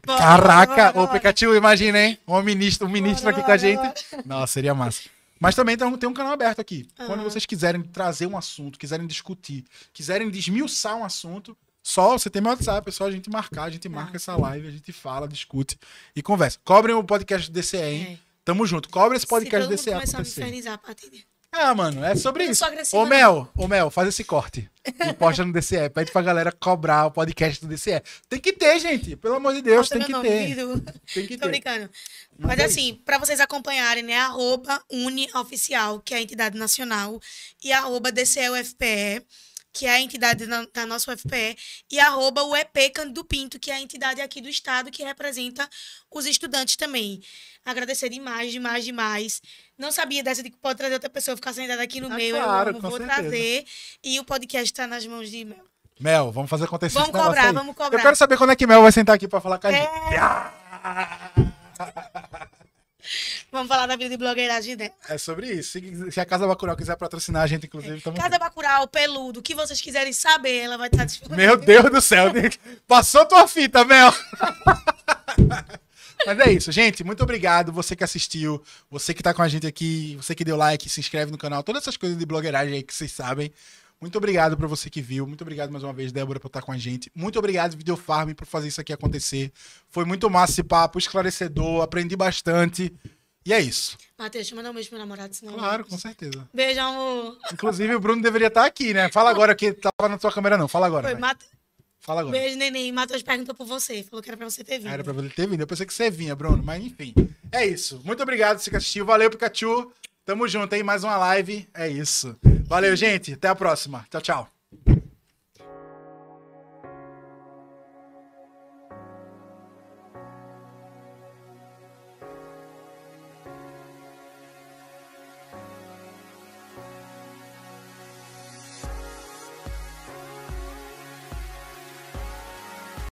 Bora, Caraca! bora, bora. Pikachu, imagina, hein? Um ministro, um ministro aqui com a gente. Nossa, seria massa. Mas também tem um, canal aberto aqui. Quando Aham. vocês quiserem trazer um assunto, quiserem discutir, quiserem desmiuçar um assunto, só você tem meu WhatsApp, é só a gente marcar, a gente marca essa live, a gente fala, discute e conversa. Cobrem o podcast do DCE, hein? É. Tamo junto. Cobre esse podcast do DCE começar a me infernizar a partir de... Ah, mano, é sobre Eu isso. Ô, Mel, ô, Mel, faz esse corte. E posta no DCE. Pede pra galera cobrar o podcast do DCE. Tem que ter, gente. Pelo amor de Deus, tem que nome, ter. Vitor. Tem que Tô ter. brincando. Mas Mas é assim, pra vocês acompanharem, né? Arroba UniOficial, que é a entidade nacional, e arroba DCEUFPE, que é a entidade da, da nossa UFPE, e arroba o EP Cândido Pinto, que é a entidade aqui do estado que representa os estudantes também. Agradecer demais, demais, demais. Não sabia dessa de que pode trazer outra pessoa ficar sentada aqui no Ah, meio. claro, eu amo, com vou certeza. trazer. E o podcast tá nas mãos de Mel. Mel, vamos fazer acontecer Vamos cobrar, aí. vamos cobrar. Eu quero saber quando é que Mel vai sentar aqui pra falar com a É. gente. Vamos falar da vida de blogueiragem dela. É sobre isso. Se, se a Casa Bacurau quiser patrocinar a gente, inclusive, tamo Casa Bacurau, peludo, o que vocês quiserem saber, ela vai estar disponível. Meu Deus do céu. Passou tua fita, Mel. Mas é isso, gente. Muito obrigado. Você que assistiu, você que tá com a gente aqui, você que deu like, se inscreve no canal, todas essas coisas de blogueiragem aí que vocês sabem. Muito obrigado pra você que viu. Muito obrigado mais uma vez, Débora, por estar com a gente. Muito obrigado, Videofarm, por fazer isso aqui acontecer. Foi muito massa esse papo, esclarecedor, aprendi bastante. E é isso. Matheus, deixa eu mandar um beijo pro meu namorado, senão. Claro, com certeza. Beijo, amor. Inclusive, o Bruno deveria estar aqui, né? Fala agora que tava na tua câmera, não. Fala agora. Foi. Mate... Fala agora. Beijo, neném. Matheus perguntou por você. Falou que era pra você ter vindo. Era pra ele ter vindo. Eu pensei que você vinha, Bruno. Mas enfim. É isso. Muito obrigado, você que assistiu. Valeu, Pikachu. Tamo junto, hein? Mais uma live. É isso. Valeu, gente. Até a próxima. Tchau, tchau.